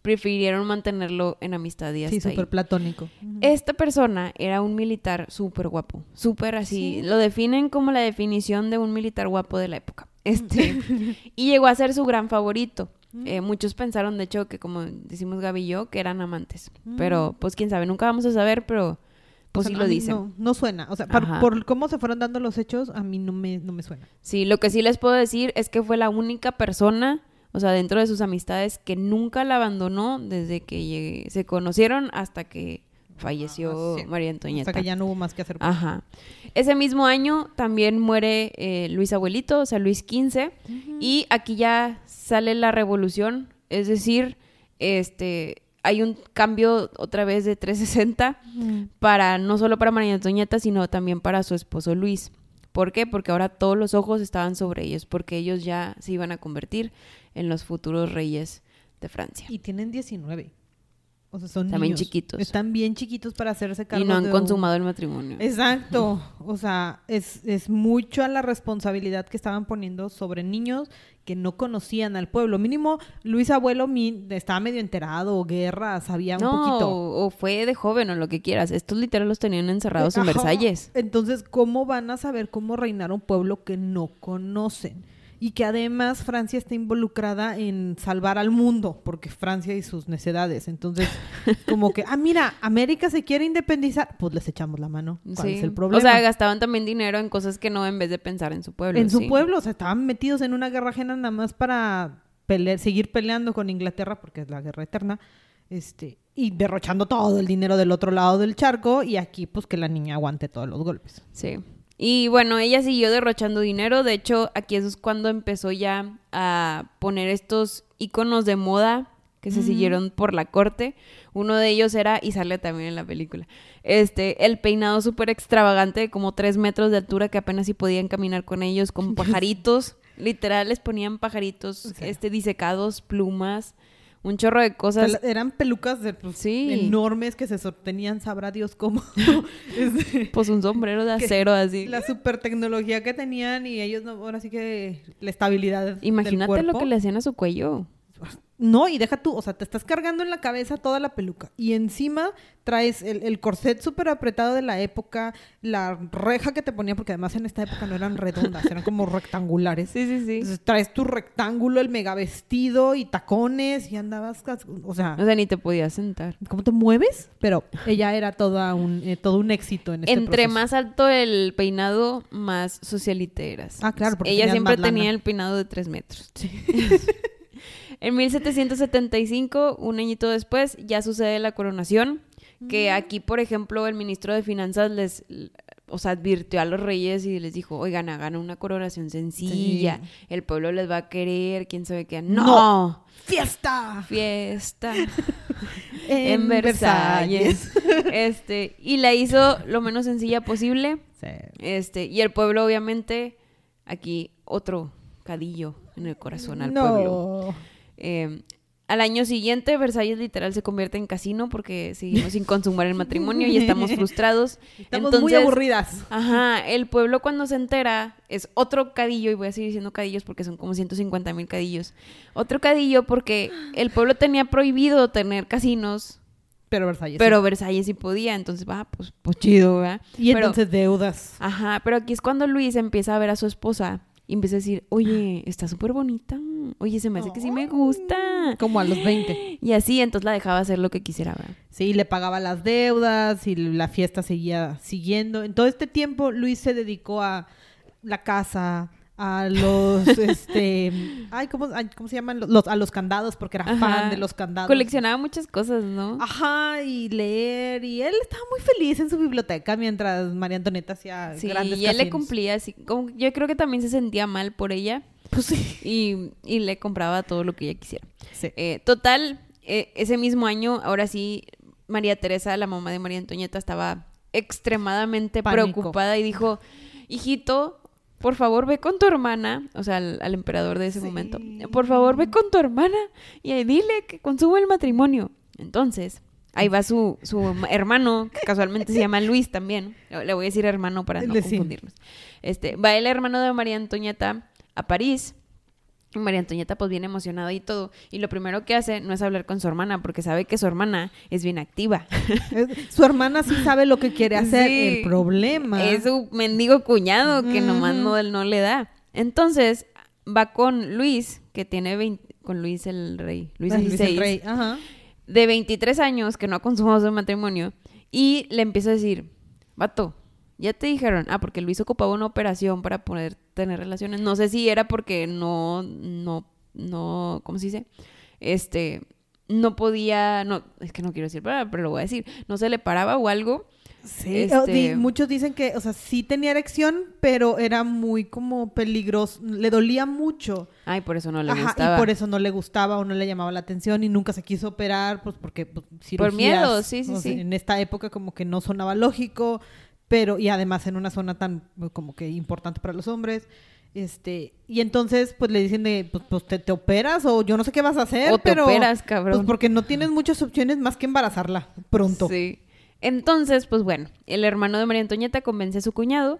prefirieron mantenerlo en amistad y Sí, hasta ahí. súper platónico. Esta persona era un militar súper guapo, súper así. Sí. Lo definen como la definición de un militar guapo de la época. Este, y llegó a ser su gran favorito. Eh, muchos pensaron, de hecho, que como decimos Gaby y yo, que eran amantes. Pero, pues quién sabe, nunca vamos a saber, pero pues O sea, sí lo dicen. No, no suena. O sea, por, por cómo se fueron dando los hechos, a mí no me, no me suena. Sí, lo que sí les puedo decir es que fue la única persona, o sea, dentro de sus amistades, que nunca la abandonó desde que llegué- se conocieron hasta que falleció Ah, sí. María Antonieta. Hasta que ya no hubo más que hacer. Ajá. Ese mismo año también muere eh, Luis Abuelito, o sea, Luis XV, y aquí ya sale la revolución, es decir, este hay un cambio otra vez de 360 Ujú. para no solo para María Antonieta, sino también para su esposo Luis. ¿Por qué? Porque ahora todos los ojos estaban sobre ellos, porque ellos ya se iban a convertir en los futuros reyes de Francia. Y tienen 19. O sea, son También niños. chiquitos. Están bien chiquitos para hacerse cargo Y no han de un- consumado el matrimonio. Exacto. O sea, es, es mucho a la responsabilidad que estaban poniendo sobre niños que no conocían al pueblo. Mínimo, Luis Abuelo mi- estaba medio enterado, guerra, sabía un poquito. o, o fue de joven o lo que quieras. Estos literal los tenían encerrados en. Versalles. Entonces, ¿cómo van a saber cómo reinar un pueblo que no conocen? Y que además Francia está involucrada en salvar al mundo, porque Francia y sus necedades. Entonces, como que, ah, mira, América se quiere independizar, pues les echamos la mano. ¿Cuál Sí. es el problema? O sea, gastaban también dinero en cosas que no en vez de pensar en su pueblo. en su pueblo, o sea, estaban metidos en una guerra ajena nada más para pelear, seguir peleando con Inglaterra, porque es la guerra eterna, este, y derrochando todo el dinero del otro lado del charco, y aquí, pues, que la niña aguante todos los golpes. Sí. Y bueno, ella siguió derrochando dinero. De hecho, aquí eso es cuando empezó ya a poner estos iconos de moda que se siguieron por la corte. Uno de ellos era, y sale también en la película, este, el peinado súper extravagante de como tres metros de altura que apenas si podían caminar con ellos, con pajaritos. Literal, les ponían pajaritos O sea. este, disecados, plumas, un chorro de cosas. eran pelucas de, pues, Sí. enormes que se sostenían, sabrá Dios cómo. Este, Pues un sombrero de acero así. La super tecnología que tenían y ellos, no, ahora sí que la estabilidad del Imagínate lo que le hacían a su cuello. No, y deja tú, o sea, te estás cargando en la cabeza toda la peluca y encima traes el, el corset súper apretado de la época, la reja que te ponía, porque además en esta época no eran redondas, eran como rectangulares. Sí, sí, sí. Entonces traes tu rectángulo, el mega vestido y tacones y andabas, o sea, O sea, ni te podías sentar. ¿cómo te mueves? Pero ella era toda un, eh, todo un éxito en este Entre proceso. más alto el peinado, más socialite eras. Ah, claro, porque Ella siempre tenía el peinado de tres metros. en 1775, un añito después, ya sucede la coronación. Que aquí, por ejemplo, el ministro de Finanzas les, o sea, advirtió a los reyes y les dijo, oigan, hagan una coronación sencilla. Sí. El pueblo les va a querer, quién sabe qué. No. ¡No! ¡Fiesta! Fiesta. en Versalles. este, y la hizo lo menos sencilla posible. Sí. Este, y el pueblo, obviamente, aquí otro cadillo en el corazón al pueblo. Eh, al año siguiente, Versalles literal se convierte en casino porque seguimos sin consumar el matrimonio y estamos frustrados. Estamos muy aburridas. Ajá, el pueblo cuando se entera es otro cadillo, y voy a seguir diciendo cadillos porque son como 150 mil cadillos. Otro cadillo porque el pueblo tenía prohibido tener casinos, Pero Versalles. pero Versalles sí podía, entonces va, pues, pues chido, ¿verdad? sí. Y Pero- entonces deudas. Ajá, pero aquí es cuando Luis empieza a ver a su esposa y empieza a decir, oye, está súper bonita, oye, se me hace que sí me gusta. Como a los 20. Y así, entonces la dejaba hacer lo que quisiera, ¿verdad? Sí, le pagaba las deudas y la fiesta seguía siguiendo. En todo este tiempo, Luis se dedicó a la casa, a los, este, ay, ¿cómo, ay, ¿cómo se llaman? Los, a los candados, porque era Ajá. fan de los candados. Coleccionaba muchas cosas, ¿no? Ajá, y leer, y él estaba muy feliz en su biblioteca mientras María Antonieta hacía Sí, grandes y él le cumplía así, como yo creo que también se sentía mal por ella Pues sí. y, y le compraba todo lo que ella quisiera. Sí. Eh, total, eh, ese mismo año, ahora sí, María Teresa, la mamá de María Antonieta, estaba extremadamente Pánico. preocupada y dijo, hijito, por favor ve con tu hermana, o sea, al, al emperador de ese Sí. momento, por favor ve con tu hermana y dile que consuma el matrimonio. Entonces, ahí va su, su hermano, que casualmente se llama Luis también, le voy a decir hermano para no confundirnos. Este, va el hermano de María Antonieta a París María Antonieta pues bien emocionada y todo. Y lo primero que hace no es hablar con su hermana porque sabe que su hermana es bien activa. Su hermana sí sabe lo que quiere hacer. Sí. El problema. Es su mendigo cuñado que nomás no, no le da. Entonces va con Luis, que tiene 20, con Luis el rey, Luis el Rey. Ajá. de 23 años que no ha consumado su matrimonio y le empieza a decir, vato, ya te dijeron, ah, porque Luis ocupaba una operación para poder tener relaciones. No sé si era porque no, no, no, ¿cómo se dice? Este, no podía, no, es que no quiero decir, pero, pero lo voy a decir, no se le paraba o algo. Sí, Este- muchos dicen que, o sea, sí tenía erección, pero era muy como peligroso, le dolía mucho. Ay, por eso no le Ajá, gustaba. y por eso no le gustaba o no le llamaba la atención y nunca se quiso operar, pues porque pues, cirugías, miedo, sí, sí, sea, sí. En esta época como que no sonaba lógico, pero y además en una zona tan como que importante para los hombres. Este, y entonces, pues le dicen de, pues, pues, te, te operas o yo no sé qué vas a hacer, O te pero... operas, cabrón. Pues porque no tienes muchas opciones más que embarazarla pronto. Sí. Entonces, pues bueno, el hermano de María Antonieta convence a su cuñado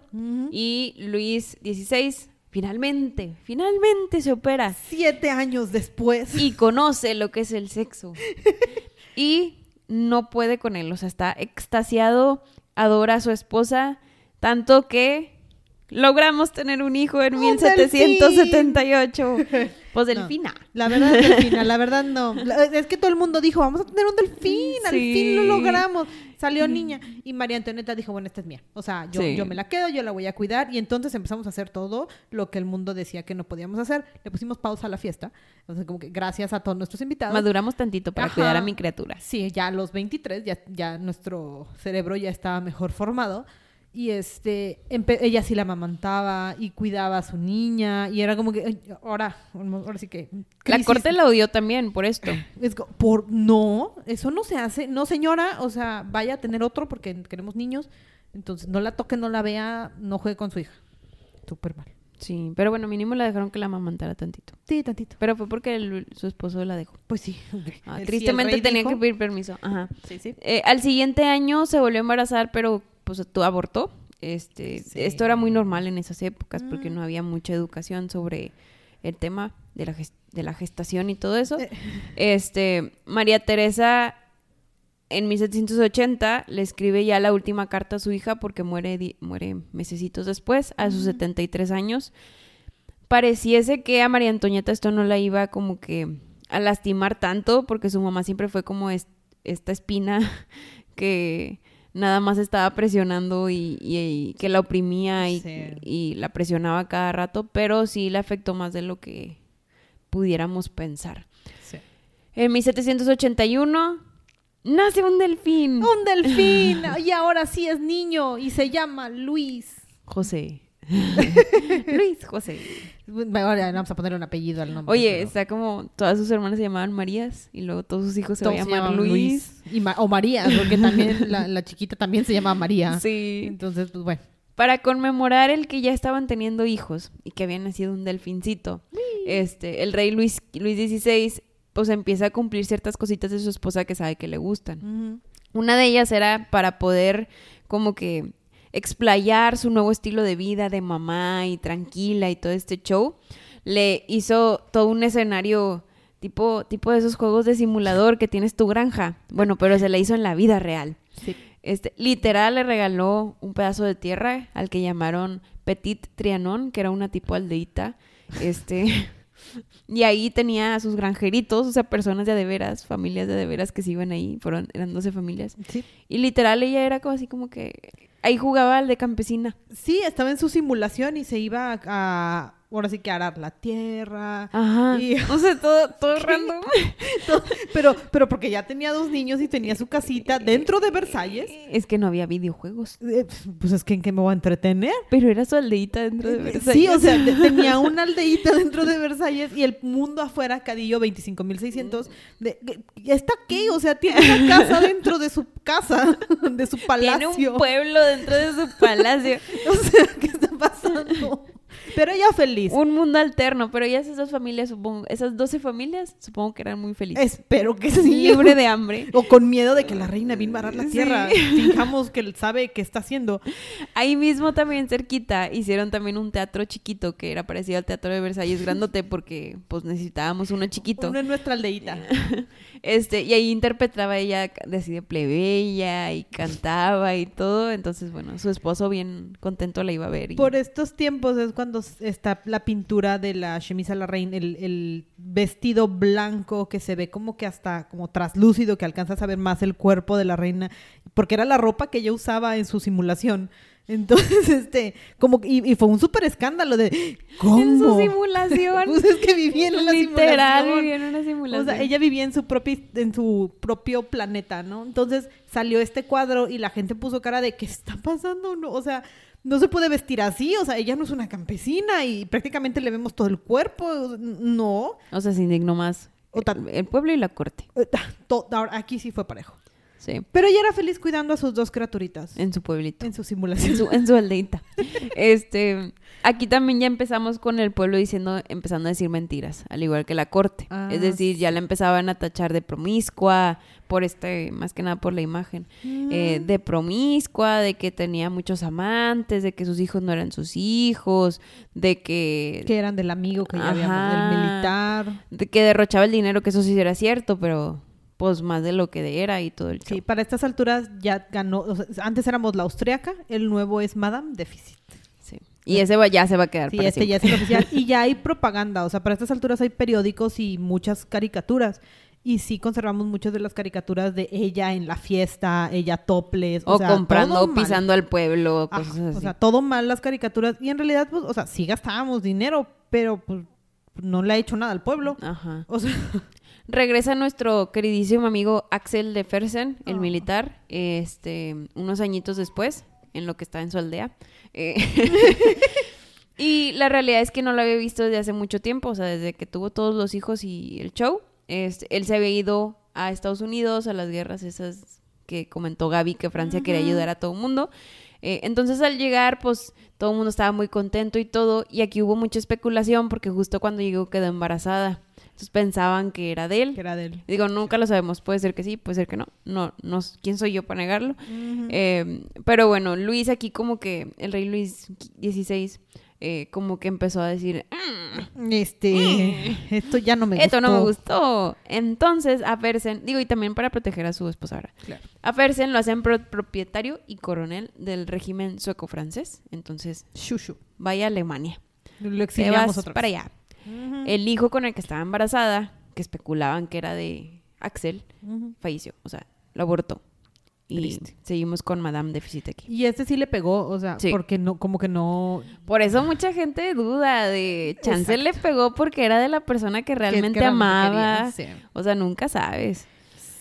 y Luis XVI finalmente, finalmente se opera Siete años después. y conoce lo que es el sexo. Y no puede con él, o sea, está extasiado, adora a su esposa, tanto que logramos tener un hijo en ¡Un 1778. Pues No. delfina. La verdad, delfina, la verdad no. Es que todo el mundo dijo, vamos a tener un delfín, al fin lo logramos. Salió niña. Y María Antonieta dijo, bueno, esta es mía. O sea, yo, Sí. yo me la quedo, yo la voy a cuidar. Y entonces empezamos a hacer todo lo que el mundo decía que no podíamos hacer. Le pusimos pausa a la fiesta. Entonces, como que gracias a todos nuestros invitados. Maduramos tantito para Ajá. cuidar a mi criatura. Sí, ya a los 23, ya, ya nuestro cerebro ya estaba mejor formado. Y este, ella sí la amamantaba y cuidaba a su niña. Y era como que, ahora, ahora sí que. La corte la odió también por esto. Es por no, eso no se hace. No, señora, o sea, vaya a tener otro porque queremos niños. Entonces, no la toque, no la vea, no juegue con su hija. Súper mal. Sí, pero bueno, mínimo la dejaron que la amamantara tantito. Sí, tantito. Pero fue porque el- su esposo la dejó. Pues sí. Ah, tristemente tenía dijo- que pedir permiso. Ajá. Sí, sí. Eh, al siguiente año se volvió a embarazar, pero pues tu- abortó. Este, Sí. Esto era muy normal en esas épocas porque Mm. no había mucha educación sobre el tema de la, ges- de la gestación y todo eso. Este, María Teresa en 1780 le escribe ya la última carta a su hija porque muere, muere mesecitos después, a sus 73 años. Pareciese que a María Antonieta esto no la iba como que a lastimar tanto porque su mamá siempre fue como es- esta espina que nada más estaba presionando y, y- y que la oprimía y, Sí. y la presionaba cada rato, pero sí le afectó más de lo que pudiéramos pensar. Sí. En 1781 nace un delfín. Un delfín. y ahora sí es niño y se llama Luis. José. Luis José. Ahora vamos a poner un apellido al nombre. Oye, pero está como todas sus hermanas se llamaban Marías y luego todos sus hijos se todos llamar llaman Luis. Y Ma- o María, porque también la, la chiquita también se llama María. Sí. Entonces, pues bueno. Para conmemorar el que ya estaban teniendo hijos y que había nacido un delfincito, este, el rey Luis, Luis XVI pues empieza a cumplir ciertas cositas de su esposa que sabe que le gustan. Una de ellas era para poder como que explayar su nuevo estilo de vida de mamá y tranquila y todo este show. Le hizo todo un escenario tipo, tipo de esos juegos de simulador que tienes tu granja. Bueno, pero se le hizo en la vida real. Sí. Este, literal le regaló un pedazo de tierra al que llamaron Petit Trianon, que era una tipo aldeita. Este, y ahí tenía a sus granjeritos, o sea, personas de de veras, familias de de veras que se iban ahí, fueron, eran 12 familias. Sí. Y literal ella era como así como que ahí jugaba al de campesina. Sí, estaba en su simulación y se iba a, a- ahora sí que arar la tierra. Ajá. Y- O sea, todo, todo random. todo- pero, pero porque ya tenía dos niños y tenía su casita dentro de Versalles. Es que no había videojuegos. eh, Pues es que en qué me voy a entretener. Pero era su aldeita dentro de Versalles. Sí, o sea, te- tenía una aldeíta dentro de Versalles y el mundo afuera, Cadillo 25.600. de- de- ¿Está qué? O sea, tiene una casa dentro de su casa, de su palacio. Tiene un pueblo dentro de su palacio. O sea, ¿qué está pasando? Pero ella feliz. Un mundo alterno, pero ya esas dos familias, supongo, esas 12 familias, supongo que eran muy felices. Espero que sí. Libre de hambre. O con miedo de que la reina vino a la Sí. tierra. Fijamos que él sabe qué está haciendo. Ahí mismo también cerquita hicieron también un teatro chiquito que era parecido al teatro de Versalles grandote porque pues necesitábamos uno chiquito. Uno en nuestra aldeíta. Este, y ahí interpretaba ella así de plebeya y cantaba y todo, entonces bueno, su esposo bien contento la iba a ver. y- Por estos tiempos es cuando está la pintura de la chemise a la reina, el, el vestido blanco que se ve como que hasta como traslúcido, que alcanzas a ver más el cuerpo de la reina, porque era la ropa que ella usaba en su simulación. Entonces, este, como, y, y fue un súper escándalo de, ¿cómo? En su simulación. Pues es que vivía en una Literal, simulación. vivía en una O simulación. sea, ella vivía en su propio, en su propio planeta, ¿no? Entonces salió este cuadro y la gente puso cara de ¿qué está pasando? No, o sea, no se puede vestir así, o sea, ella no es una campesina y prácticamente le vemos todo el cuerpo, no. O sea, se indignó más O el, pueblo y la corte. Eh, ahora, aquí sí fue parejo. Sí, Pero ella era feliz cuidando a sus dos criaturitas en su pueblito. en su En simulación. su, en su aldeita. Este, aquí también ya empezamos con el pueblo diciendo, empezando a decir mentiras, al igual que la corte. Ah, es decir, ya la empezaban a tachar de promiscua, por este, más que nada por la imagen, eh, Mm. de promiscua, de que tenía muchos amantes, de que sus hijos no eran sus hijos, de que, que eran del amigo que ya habíamos, Ajá. del militar. de que derrochaba el dinero, que eso sí era cierto, pero pues más de lo que era y todo el Sí, show. para estas alturas ya ganó. o sea, antes éramos la austriaca, el nuevo es Madame Deficit. Sí. Y ese va- ya se va a quedar Sí, para este ya es el oficial. Y ya hay propaganda. O sea, para estas alturas hay periódicos y muchas caricaturas. Y sí conservamos muchas de las caricaturas de ella en la fiesta, ella topless. O, sea, comprando, o pisando al pueblo, Ajá, cosas así. O sea, todo mal las caricaturas. Y en realidad, pues, o sea, sí gastábamos dinero, pero pues no le ha hecho nada al pueblo. Ajá. O sea, Regresa nuestro queridísimo amigo Axel de Fersen, el Oh. militar, este, unos añitos después, en lo que está en su aldea. Eh, y la realidad es que no lo había visto desde hace mucho tiempo, o sea, desde que tuvo todos los hijos y el show. Este, él se había ido a Estados Unidos, a las guerras esas que comentó Gaby, que Francia quería ayudar a todo el mundo. Eh, entonces al llegar, pues todo el mundo estaba muy contento y todo, y aquí hubo mucha especulación porque justo cuando llegó quedó embarazada. Entonces pensaban que era de él. que era de él. Digo, nunca lo sabemos. Puede ser que sí, puede ser que no. No, no ¿quién soy yo para negarlo? Eh, pero bueno, Luis aquí como que, el rey Luis XVI, eh, como que empezó a decir, "Mm, Este, esto ya no me esto no me gustó. gustó. Entonces, a Fersen, digo, y también para proteger a su esposa ahora. Claro. A Fersen lo hacen pro- propietario y coronel del régimen sueco-francés. Entonces, Shushu. vaya a Alemania. Lo exiliamos vas otra vez. para allá. El hijo con el que estaba embarazada, que especulaban que era de Axel, Ujú. falleció, o sea, lo abortó. Y Triste. seguimos con Madame Deficit aquí. Y este sí le pegó, o sea, Sí. porque no, como que no. Por eso mucha gente duda de Chance Exacto. le pegó porque era de la persona que realmente que amaba. sí. O sea, nunca sabes.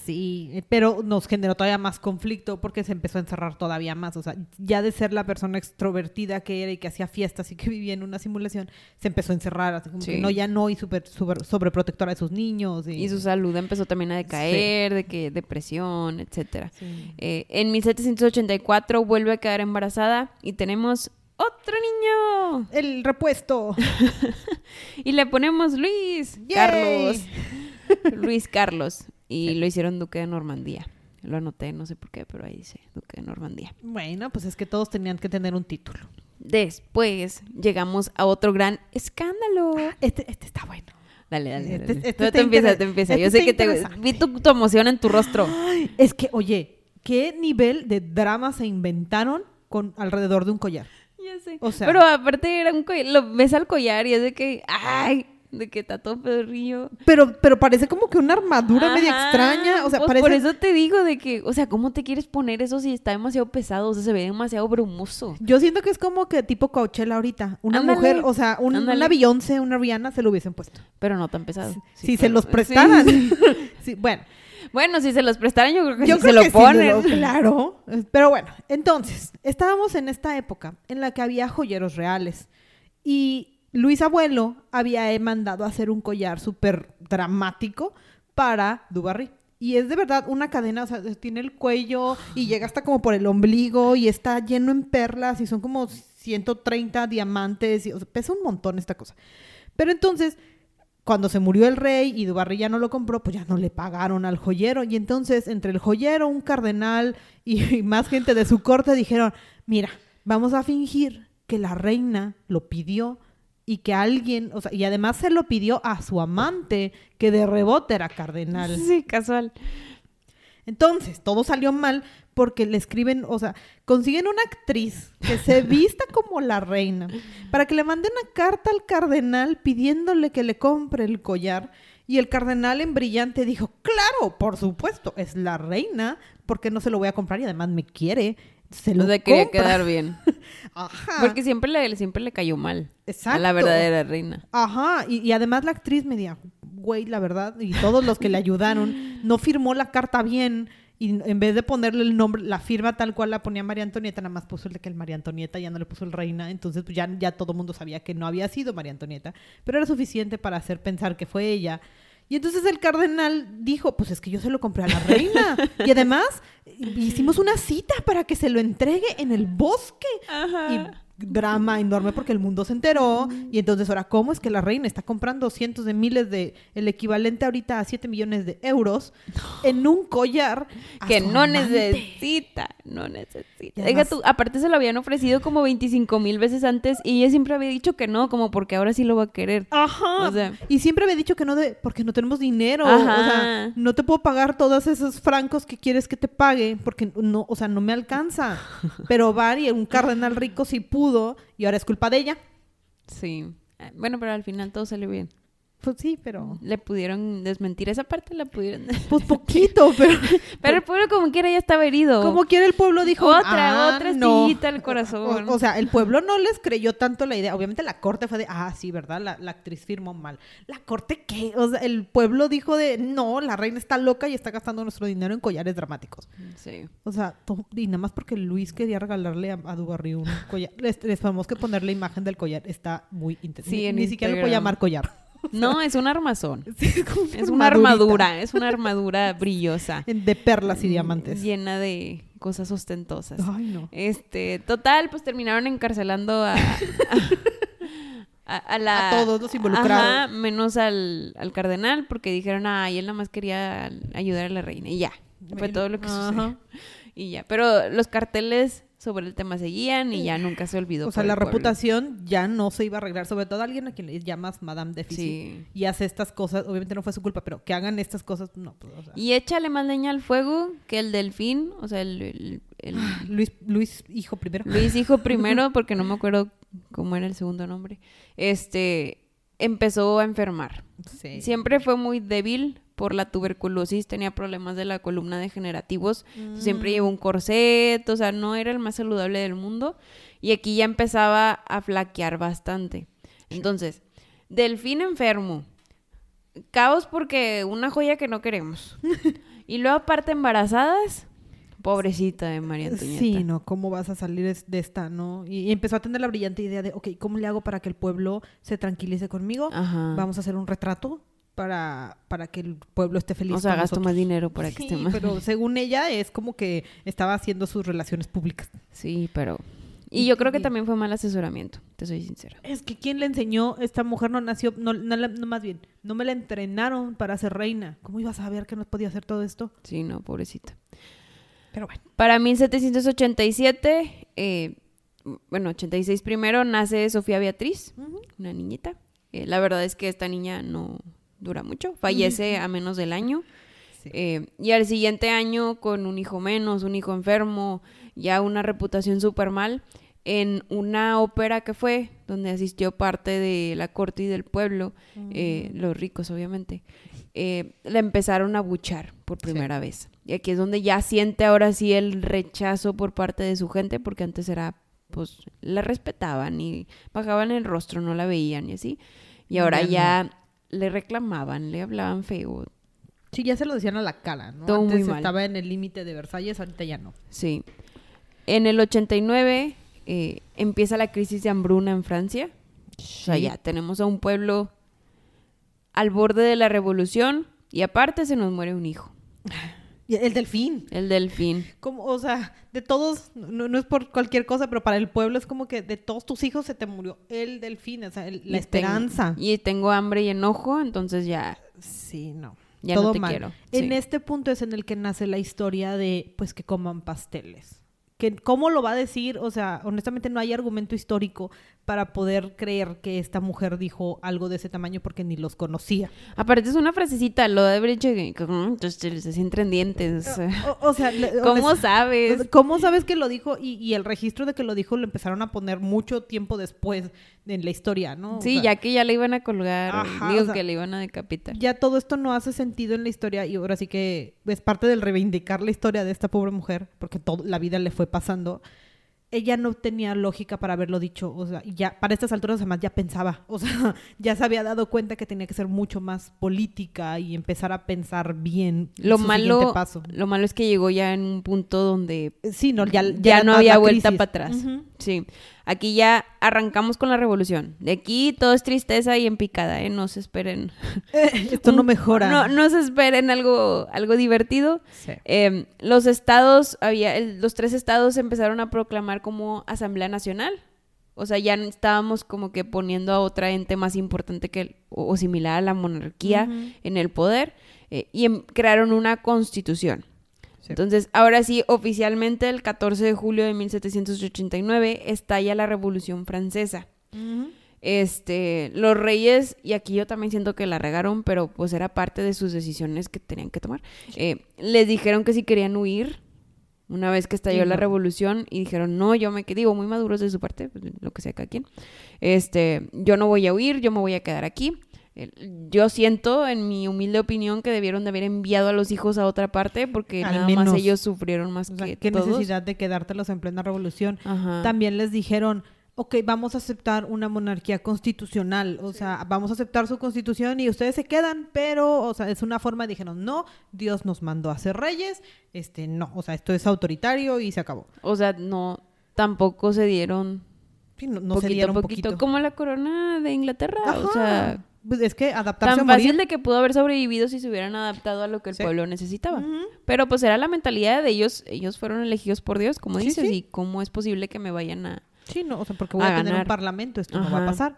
Eh, pero nos generó todavía más conflicto porque se empezó a encerrar todavía más. O sea, ya de ser la persona extrovertida que era y que hacía fiestas y que vivía en una simulación, se empezó a encerrar, así como Sí. que no, ya no, y súper super, sobreprotectora de sus niños. Y, Y su salud empezó también a decaer, de que depresión, etcétera. Sí. Eh, en 1784 vuelve a quedar embarazada y tenemos otro niño. El repuesto. Y le ponemos Luis ¡Yay! Carlos. Luis Carlos. Y lo hicieron duque de Normandía. Lo anoté, no sé por qué, pero ahí dice duque de Normandía. Bueno, pues es que todos tenían que tener un título. Después llegamos a otro gran escándalo. Este, este está bueno. Dale, dale, Este- dale. este está te empieza, te empieza. este Yo sé que te vi tu, tu emoción en tu rostro. Es que, oye, ¿qué nivel de drama se inventaron con alrededor de un collar? Ya sé. O sea- Pero aparte era un collar, lo ves al collar y es de que, ay, de que está todo pedorrillo. Pero, pero parece como que una armadura media Ajá. extraña. O sea, Pues parece. Por eso te digo de que, o sea, ¿cómo te quieres poner eso si está demasiado pesado? O sea, se ve demasiado brumoso. Yo siento que es como que tipo Coachella ahorita. Una Ándale. mujer, o sea, un- una Beyoncé, una Rihanna se lo hubiesen puesto. Pero no tan pesado. si Sí, se los Sí. prestaran. Sí, bueno, Bueno, si se los prestaran, yo creo que yo sí creo se lo que sí, ponen. claro. Pero bueno, entonces, estábamos en esta época en la que había joyeros reales. Y Luis Abuelo había mandado a hacer un collar súper dramático para Dubarry. Y es de verdad una cadena, o sea, tiene el cuello y llega hasta como por el ombligo y está lleno en perlas y son como 130 diamantes. Y, pesa un montón esta cosa. Pero entonces, cuando se murió el rey y Dubarry ya no lo compró, pues ya no le pagaron al joyero. Y entonces, entre el joyero, un cardenal y más gente de su corte dijeron, mira, vamos a fingir que la reina lo pidió y que alguien, o sea, y además se lo pidió a su amante, que de rebote era cardenal. Sí, casual. Entonces, todo salió mal porque le escriben, o sea, consiguen una actriz que se vista como la reina para que le mande una carta al cardenal pidiéndole que le compre el collar. Y el cardenal en brillante dijo, claro, por supuesto, es la reina, porque no se lo voy a comprar y además me quiere. Se lo sea, quería compra". quedar bien. Ajá. Porque siempre le, siempre le cayó mal a Exacto. la verdadera reina. Ajá, y, y además la actriz me dijo, güey, la verdad, y todos los que le ayudaron, no firmó la carta bien, y en vez de ponerle el nombre, la firma tal cual la ponía María Antonieta, nada más puso el de que el María Antonieta, ya no le puso el reina, entonces pues ya, ya todo el mundo sabía que no había sido María Antonieta, pero era suficiente para hacer pensar que fue ella. Y entonces el cardenal dijo, pues es que yo se lo compré a la reina. y además hicimos una cita para que se lo entregue en el bosque. Y drama enorme porque el mundo se enteró y entonces ahora cómo es que la reina está comprando cientos de miles de el equivalente ahorita a 7 millones de euros en un collar que no necesita, no necesita. Deja tú, aparte se lo habían ofrecido como 25 mil veces antes y ella siempre había dicho que no, como porque ahora sí lo va a querer. Ajá. y siempre había dicho que no de, porque no tenemos dinero, o sea, no te puedo pagar todos esos francos que quieres que te pague porque no, o sea, no me alcanza. Pero Bari, un cardenal rico sí pudo y ahora es culpa de ella. Sí. Bueno, pero al final todo salió bien. Pues sí, pero... Le pudieron desmentir esa parte, la pudieron... Pues poquito, pero... pero el pueblo como quiera ya estaba herido. Como quiera el pueblo dijo... Otra, ah, otra estillita al corazón. O, sea, el pueblo no les creyó tanto la idea. Obviamente la corte fue de, ah, sí, ¿verdad? La, actriz firmó mal. ¿La corte qué? O sea, el pueblo dijo de, no, la reina está loca y está gastando nuestro dinero en collares dramáticos. Sí. O sea, y nada más porque Luis quería regalarle a, a Dubarry un collar. Les, les que poner la imagen del collar. Está muy interesante. Sí, ni siquiera lo puedo llamar collar. No, es un armazón. es, una armadura, es una armadura brillosa. De perlas y diamantes. Llena de cosas ostentosas. Ay, no. Este, total, pues terminaron encarcelando a, a, la, a todos los involucrados. menos al, cardenal, porque dijeron, ay, él nada más quería ayudar a la reina. Y ya, fue todo lo que sucedió. Y ya, pero los carteles sobre el tema seguían y ya nunca se olvidó. O sea, la reputación ya no se iba a arreglar, sobre todo alguien a quien le llamas Madame Déficit y hace estas cosas, obviamente no fue su culpa, pero que hagan estas cosas, no. Pues, y échale más leña al fuego que el delfín, o sea, el... Luis, Luis hijo primero. Luis hijo primero, porque no me acuerdo cómo era el segundo nombre. Este, empezó a enfermar. Siempre fue muy débil, por la tuberculosis, tenía problemas de la columna degenerativos, siempre llevó un corset, o sea, no era el más saludable del mundo y aquí ya empezaba a flaquear bastante. Entonces, delfín enfermo, caos porque una joya que no queremos. y luego aparte embarazadas, pobrecita de María Antonieta. Sí, no, ¿cómo vas a salir de esta, no? Y, empezó a tener la brillante idea de, ok, ¿cómo le hago para que el pueblo se tranquilice conmigo? Vamos a hacer un retrato para, para que el pueblo esté feliz. O sea, gasto más dinero para que esté más. Pero según ella es como que estaba haciendo sus relaciones públicas. Sí, pero. Y yo creo que también fue mal asesoramiento, te soy sincera. Es que quien le enseñó, esta mujer no nació, no, no, más bien, no me la entrenaron para ser reina. ¿Cómo ibas a saber que no podía hacer todo esto? Sí, no, pobrecita. Pero bueno. Para 1787, eh, bueno, 86 primero, nace Sofía Beatriz, una niñita. Eh, la verdad es que esta niña no, dura mucho, fallece a menos del año. Eh, y al siguiente año, con un hijo menos, un hijo enfermo, ya una reputación súper mal, en una ópera que fue, donde asistió parte de la corte y del pueblo, eh, mm. los ricos obviamente, eh, la empezaron a buchar por primera vez. Y aquí es donde ya siente ahora sí el rechazo por parte de su gente, porque antes era, pues, la respetaban y bajaban el rostro, no la veían y así. Y ahora ya le reclamaban, le hablaban feo. Sí, ya se lo decían a la cara, ¿no? Todo Antes estaba en el límite de Versalles, ahorita ya no. Sí. En el 89 eh, empieza la crisis de hambruna en Francia. O sea, ya tenemos a un pueblo al borde de la revolución y aparte se nos muere un hijo. El delfín. El delfín. Como, o sea, de todos, no, es por cualquier cosa, pero para el pueblo es como que de todos tus hijos se te murió el delfín, o sea, la esperanza. y tengo hambre y enojo, entonces ya. Sí, no. Ya no te quiero. En este punto es en el que nace la historia de, pues, que coman pasteles que cómo lo va a decir, o sea, honestamente no hay argumento histórico para poder creer que esta mujer dijo algo de ese tamaño porque ni los conocía. Aparte es una frasecita, lo de haber dicho que entonces se sienten dientes. O, sea, ¿cómo sabes? ¿Cómo sabes que lo dijo? Y, y, el registro de que lo dijo lo empezaron a poner mucho tiempo después en la historia, ¿no? Sí, ya que ya le iban a colgar, digo que le iban a decapitar. Ya todo esto no hace sentido en la historia y ahora sí que es parte del reivindicar la historia de esta pobre mujer, porque toda la vida le fue pasando ella no tenía lógica para haberlo dicho, o sea, ya para estas alturas además ya pensaba, o sea, ya se había dado cuenta que tenía que ser mucho más política y empezar a pensar bien lo malo paso. Lo malo es que llegó ya en un punto donde sí, no, ya, ya, no había vuelta para atrás. Sí. Aquí ya arrancamos con la revolución. De aquí todo es tristeza y en picada, ¿eh? No se esperen. Esto no mejora. No, no se esperen algo, algo divertido. Eh, los estados, había, los tres estados empezaron a proclamar como Asamblea Nacional. O sea, ya estábamos como que poniendo a otra ente más importante que, o, similar a la monarquía en el poder. Eh, y em, crearon una constitución. Entonces, ahora sí, oficialmente el 14 de julio de 1789 estalla la Revolución Francesa. Este, los reyes, y aquí yo también siento que la regaron, pero pues era parte de sus decisiones que tenían que tomar. Eh, les dijeron que si querían huir, una vez que estalló la revolución, y dijeron, no, yo me quedé, digo, muy maduros de su parte, pues, lo que sea cada quien. Este, yo no voy a huir, yo me voy a quedar aquí. Yo siento, en mi humilde opinión, que debieron de haber enviado a los hijos a otra parte porque nada más ellos sufrieron más o que ¿Qué necesidad de quedártelos en plena revolución? También les dijeron, ok, vamos a aceptar una monarquía constitucional, o sea, vamos a aceptar su constitución y ustedes se quedan, pero, o sea, es una forma, dijeron, no, Dios nos mandó a ser reyes, este, no, o sea, esto es autoritario y se acabó. O sea, no, tampoco se dieron... Sí, no, se dieron poquito, Como la corona de Inglaterra, o sea es que adaptarse Tan fácil de que pudo haber sobrevivido si se hubieran adaptado a lo que el pueblo necesitaba. Pero pues era la mentalidad de ellos, ellos fueron elegidos por Dios, como dices, y cómo es posible que me vayan a Sí, no, o sea, porque voy a, tener un parlamento, esto no va a pasar.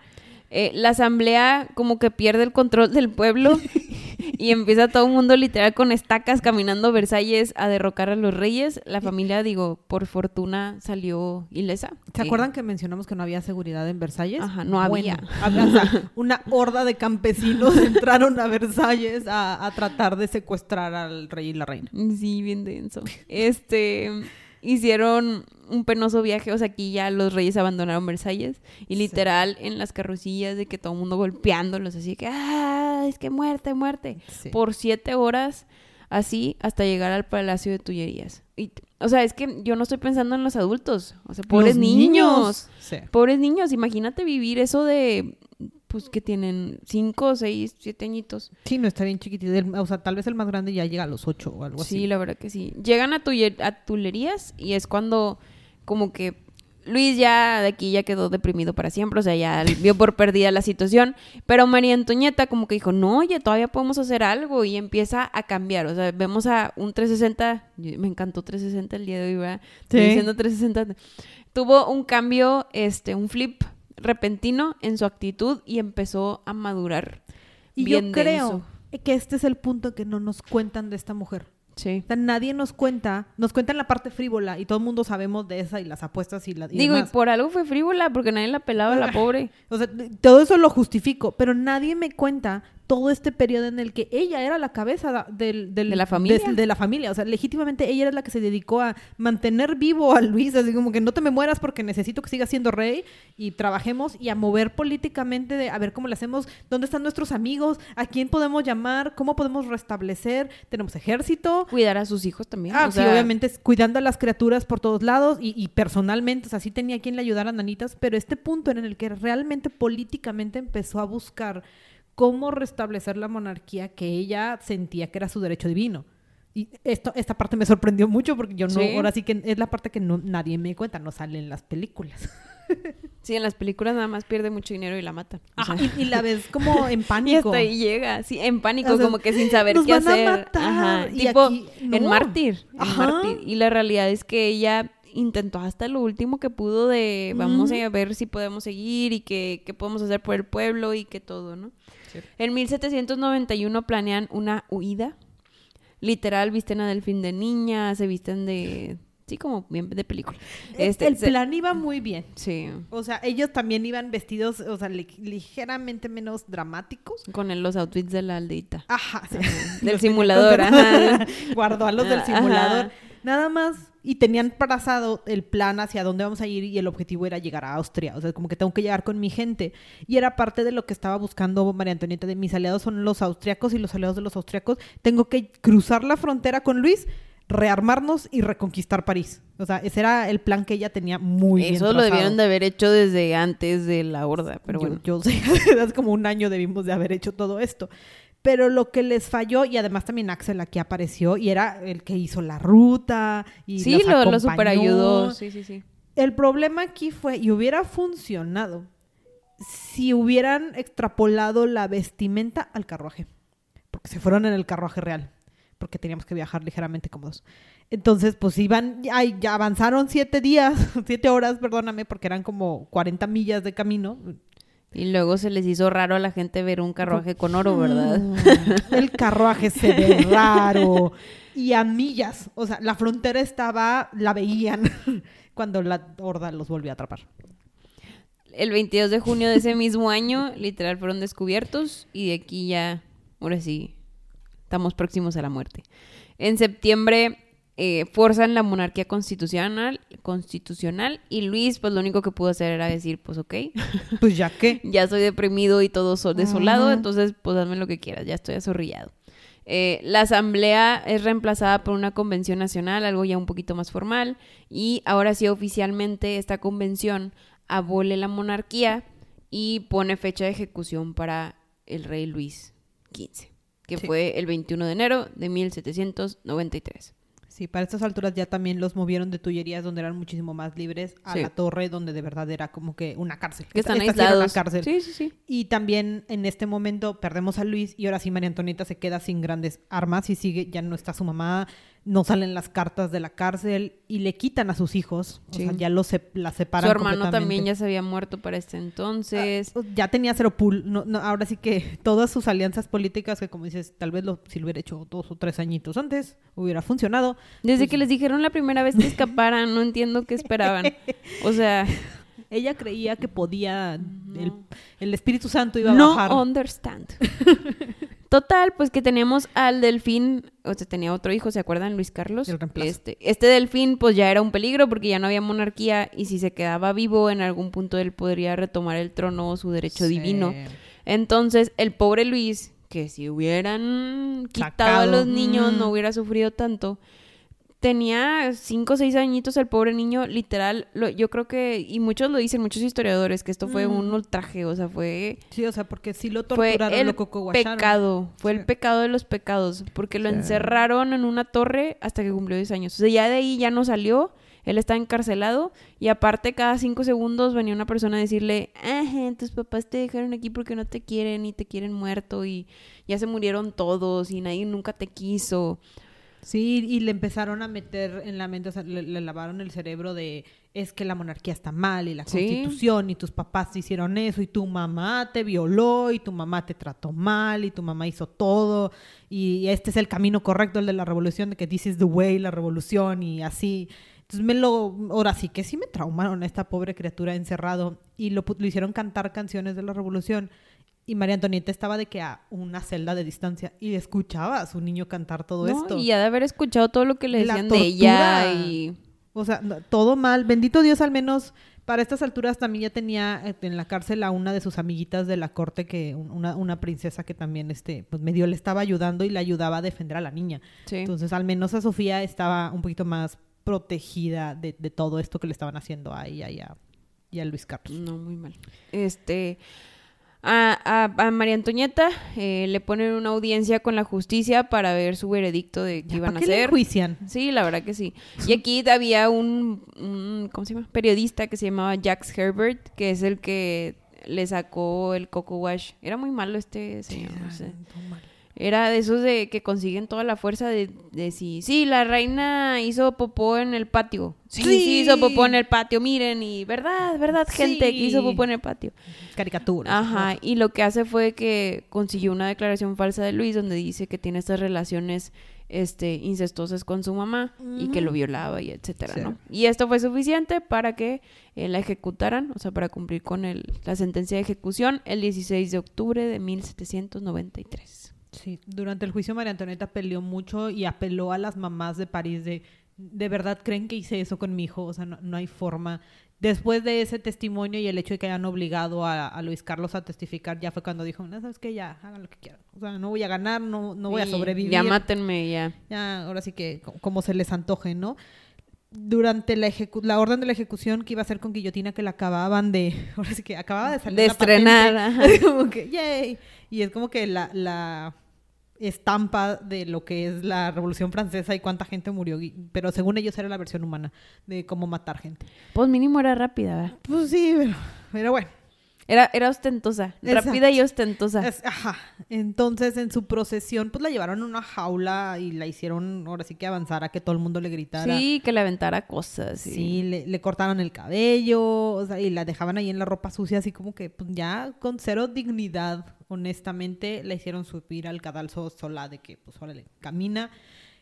Eh, la asamblea como que pierde el control del pueblo y empieza todo el mundo literal con estacas caminando Versalles a derrocar a los reyes. La familia, digo, por fortuna salió ilesa. ¿Se acuerdan que mencionamos que no había seguridad en Versalles? Ajá, no había. una horda de campesinos entraron a Versalles a, a tratar de secuestrar al rey y la reina. Sí, bien denso. Este hicieron un penoso viaje, o sea, aquí ya los reyes abandonaron Versalles y literal en las carrocillas de que todo el mundo golpeándolos, así que, ah, es que muerte, muerte, por siete horas, así hasta llegar al Palacio de Tullerías. Y, o sea, es que yo no estoy pensando en los adultos, o sea, pobres niños, pobres niños, imagínate vivir eso de pues que tienen cinco, seis, siete añitos. Sí, no está bien chiquitito. O sea, tal vez el más grande ya llega a los ocho o algo así. Sí, la verdad que sí. Llegan a, a tulerías y es cuando como que Luis ya de aquí ya quedó deprimido para siempre, o sea, ya vio por perdida la situación, pero María Antonieta como que dijo, no, oye, todavía podemos hacer algo y empieza a cambiar, o sea, vemos a un 360, me encantó 360 el día de hoy, ¿verdad? Sí. diciendo 360. Tuvo un cambio, este, un flip repentino en su actitud y empezó a madurar. Y yo creo que este es el punto que no nos cuentan de esta mujer. Sí. O sea, nadie nos cuenta, nos cuentan la parte frívola y todo el mundo sabemos de esa y las apuestas y la Digo, y por algo fue frívola porque nadie la pelaba a la pobre. O sea, todo eso lo justifico, pero nadie me cuenta todo este periodo en el que ella era la cabeza del, de la familia. De, la familia. O sea, legítimamente ella era la que se dedicó a mantener vivo a Luis, así como que no te me mueras porque necesito que sigas siendo rey y trabajemos y a mover políticamente de a ver cómo le hacemos, dónde están nuestros amigos, a quién podemos llamar, cómo podemos restablecer, tenemos ejército. Cuidar a sus hijos también. Ah, sí, obviamente cuidando a las criaturas por todos lados y, y personalmente, o sea, sí tenía quien le ayudara a Nanitas, pero este punto en el que realmente políticamente empezó a buscar cómo restablecer la monarquía que ella sentía que era su derecho divino. Y esto, esta parte me sorprendió mucho porque yo no, ahora sí que es la parte que no, nadie me cuenta, no sale en las películas. Sí, en las películas nada más pierde mucho dinero y la mata. y, la ves como en pánico. Y hasta ahí llega, sí, en pánico, como que sin saber qué hacer. Ajá. Tipo, en Mártir, en Mártir. Y la realidad es que ella intentó hasta lo último que pudo de vamos a ver si podemos seguir y qué, qué podemos hacer por el pueblo y que todo, ¿no? En 1791 planean una huida. Literal, visten a Delfín de niña, se visten de... Sí, como bien de película. Este, el plan iba muy bien. Sí. O sea, ellos también iban vestidos, o sea, ligeramente menos dramáticos. Con los outfits de la aldeita. Ajá. del simulador. Guardó a los del simulador. Nada más y tenían trazado el plan hacia dónde vamos a ir y el objetivo era llegar a Austria. O sea, como que tengo que llegar con mi gente. Y era parte de lo que estaba buscando María Antonieta, de mis aliados son los austriacos y los aliados de los austriacos. Tengo que cruzar la frontera con Luis, rearmarnos y reconquistar París. O sea, ese era el plan que ella tenía muy Eso bien lo debieron de haber hecho desde antes de la horda, pero bueno. Yo, sé, hace como un año debimos de haber hecho todo esto pero lo que les falló, y además también Axel aquí apareció, y era el que hizo la ruta, y sí, lo, lo sí, sí, sí. El problema aquí fue, y hubiera funcionado, si hubieran extrapolado la vestimenta al carruaje. Porque se fueron en el carruaje real. Porque teníamos que viajar ligeramente cómodos. Entonces, pues iban, ay, ya avanzaron siete días, siete horas, perdóname, porque eran como 40 millas de camino. Y luego se les hizo raro a la gente ver un carruaje con oro, ¿verdad? Mm, El carruaje se ve raro. Y a millas. O sea, la frontera estaba, la veían cuando la horda los volvió a atrapar. El 22 de junio de ese mismo año, literal, fueron descubiertos y de aquí ya, ahora sí, estamos próximos a la muerte. En septiembre eh, forzan la monarquía constitucional, constitucional y Luis, pues lo único que pudo hacer era decir, pues ok, Pues ya que. ya estoy deprimido y todo so- desolado, entonces pues hazme lo que quieras, ya estoy azorrillado. Eh, la asamblea es reemplazada por una convención nacional, algo ya un poquito más formal, y ahora sí oficialmente esta convención abole la monarquía y pone fecha de ejecución para el rey Luis XV, que Sí. fue el 21 de enero de 1793. Sí, para estas alturas ya también los movieron de Tullerías donde eran muchísimo más libres a Sí. la torre donde de verdad era como que una cárcel. Que están esta aislados. una cárcel. Sí, sí, sí. Y también en este momento perdemos a Luis y ahora sí María Antonieta se queda sin grandes armas y sigue, ya no está su mamá, no salen las cartas de la cárcel y le quitan a sus hijos. O sea, ya los se- la separan Su hermano también ya se había muerto para este entonces. Ah, ya tenía cero pool. No, no, ahora sí que todas sus alianzas políticas, que como dices, tal vez lo, si lo hubiera hecho dos o tres añitos antes, hubiera funcionado. Desde Pues- que les dijeron la primera vez que escaparan, no entiendo qué esperaban. O sea, Ella creía que podía, el, el Espíritu Santo iba a no bajar. understand. Total, pues que teníamos al delfín, o sea, tenía otro hijo, ¿se acuerdan? Luis Carlos. El. Este, este delfín, pues ya era un peligro porque ya no había monarquía y si se quedaba vivo, en algún punto él podría retomar el trono o su derecho Sí. divino. Entonces, el pobre Luis, que si hubieran quitado a los niños, Mm. no hubiera sufrido tanto. Tenía cinco o seis añitos el pobre niño, literal, lo- yo creo que, y muchos lo dicen, muchos historiadores, que esto fue Mm. un ultraje, o sea, fue, Sí, o sea, porque sí lo fue torturaron, el lo cocoguacharon. pecado, fue Sí. el pecado de los pecados, porque lo Sí. encerraron en una torre hasta que cumplió 10 años. O sea, ya de ahí ya no salió, él está encarcelado, y aparte cada cinco segundos venía una persona a decirle, "Ajá, tus papás te dejaron aquí porque no te quieren y te quieren muerto y ya se murieron todos y nadie nunca te quiso. Sí, y le empezaron a meter en la mente, o sea, le, le lavaron el cerebro de es que la monarquía está mal y la Sí. constitución y tus papás te hicieron eso y tu mamá te violó y tu mamá te trató mal y tu mamá hizo todo y este es el camino correcto, el de la revolución, de que this is the way, la revolución y así. Entonces me lo, ahora sí que sí me traumaron a esta pobre criatura encerrado y lo, lo hicieron cantar canciones de la revolución. Y María Antonieta estaba de que a una celda de distancia y escuchaba a su niño cantar todo ¿no? esto. Y ha de haber escuchado todo lo que le decían de ella y... O sea, todo mal. Bendito Dios, al menos para estas alturas también ya tenía eh, en la cárcel a una de sus amiguitas de la corte, que un- una, una princesa que también este, pues medio le estaba ayudando y le ayudaba a defender a la niña. Sí. Entonces, al menos a Sofía estaba un poquito más protegida de, de todo esto que le estaban haciendo a ella y a, y a Luis Carlos. No, muy mal. Este. A, a- a María Antonieta eh, le ponen una audiencia con la justicia para ver su veredicto de qué iban a ¿para qué le hacer. enjuician? Sí, la verdad que sí. Y aquí había un, un- ¿cómo se llama? Periodista que se llamaba Jax Herbert, que es el que le sacó el Coco Wash. Era muy malo este señor, no sé. Era de esos de que consiguen toda la fuerza de, de si, sí, la reina hizo popó en el patio. Sí, sí, Sí. hizo popó en el patio, miren, y verdad, verdad, gente, que hizo popó en el patio. Caricaturas. Ajá, y lo que hace fue que consiguió una declaración falsa de Luis donde dice que tiene estas relaciones este incestuosas con su mamá y que lo violaba y etcétera, Sí. ¿no? Y esto fue suficiente para que eh, la ejecutaran, o sea, para cumplir con el, la sentencia de ejecución el 16 de octubre de 1793. Sí, durante el juicio María Antonieta peleó mucho y apeló a las mamás de París de, ¿de verdad creen que hice eso con mi hijo? O sea, no, no hay forma. Después de ese testimonio y el hecho de que hayan obligado a, a Luis Carlos a testificar, ya fue cuando dijo, no, sabes que ya, hagan lo que quieran. O sea, no voy a ganar, no, no voy a sobrevivir. Ya mátenme, ya. Ya, ahora sí que co- como se les antoje, ¿no? Durante la, ejecu- la orden de la ejecución que iba a ser con guillotina que la acababan de, ahora sí que acababa de salir De la estrenar, como que, yay. Y es como que la, la estampa de lo que es la Revolución Francesa y cuánta gente murió, pero según ellos era la versión humana de cómo matar gente. Pues mínimo era rápida, ¿verdad? Pues sí, pero, pero bueno. Era, era ostentosa, Exacto. rápida y ostentosa. Es- ajá. Entonces, en su procesión, pues la llevaron a una jaula y la hicieron, ahora sí que avanzar a que todo el mundo le gritara. Sí, que le aventara cosas. Sí, Sí. le, le cortaron el cabello, o sea, y la dejaban ahí en la ropa sucia, así como que pues, ya con cero dignidad, honestamente, la hicieron subir al cadalso sola de que, pues, órale, camina.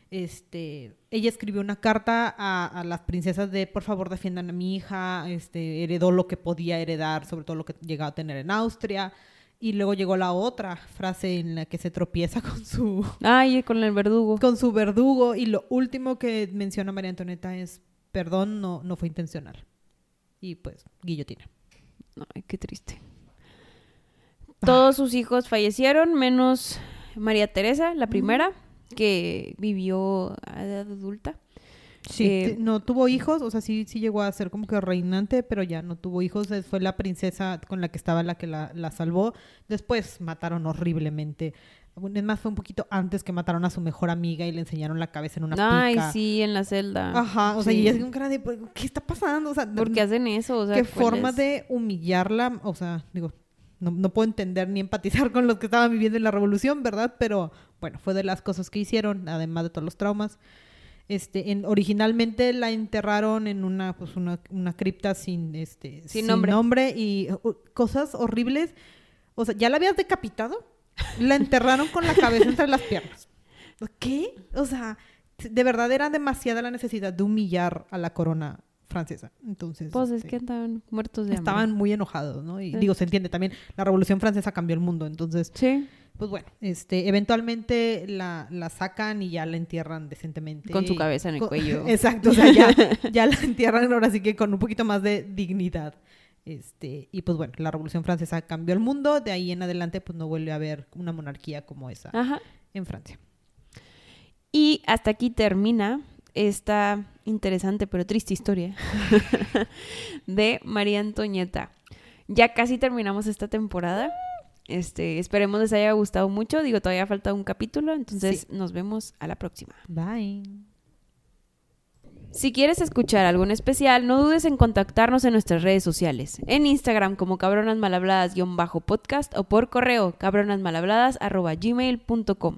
Este, ella escribió una carta a, a las princesas de, por favor, defiendan a mi hija, este, heredó lo que podía heredar, sobre todo lo que llegaba a tener en Austria. Y luego llegó la otra frase en la que se tropieza con su, Ay, con el verdugo. con su verdugo y lo último que menciona María Antonieta es perdón no no fue intencional y pues guillotina Ay, qué triste. Todos sus hijos fallecieron, menos María Teresa, la primera, que vivió a edad adulta. sí Eh, no tuvo hijos o sea sí sí llegó a ser como que reinante pero ya no tuvo hijos fue la princesa con la que estaba la que la, la salvó después mataron horriblemente es más fue un poquito antes que mataron a su mejor amiga y le enseñaron la cabeza en una Ay, pica sí, en la celda. ajá o sea Sí. y es con cara de pues, qué está pasando o sea ¿Por qué hacen eso? O sea, qué ¿cuál forma es? de humillarla, o sea, digo, no, no puedo entender ni empatizar con los que estaban viviendo en la revolución, ¿verdad? Pero bueno, fue de las cosas que hicieron, además de todos los traumas. Este, en, originalmente la enterraron en una, pues una, una cripta sin, este, Sin nombre. y uh, cosas horribles. O sea, ya la habías decapitado, la enterraron con la cabeza entre las piernas. ¿Qué? O sea, de verdad era demasiada la necesidad de humillar a la corona francesa. Entonces, Pues es este, que estaban muertos de hambre. estaban muy enojados, ¿no? Y Sí. digo, se entiende también, la Revolución Francesa cambió el mundo, entonces, Sí, pues bueno, este, eventualmente la, la sacan y ya la entierran decentemente. Con su cabeza en el con- cuello. Exacto, o sea, ya, ya la entierran ahora sí que con un poquito más de dignidad. Este, y pues bueno, la Revolución Francesa cambió el mundo, de ahí en adelante pues no vuelve a haber una monarquía como esa ajá. en Francia. Y hasta aquí termina esta interesante pero triste historia de María Antonieta. Ya casi terminamos esta temporada. Este, esperemos les haya gustado mucho. Digo, todavía falta un capítulo, entonces Sí. nos vemos a la próxima. Bye. Si quieres escuchar algo en especial, no dudes en contactarnos en nuestras redes sociales. En Instagram como cabronasmalhabladas-podcast o por correo cabronasmalhabladas.gmail.com.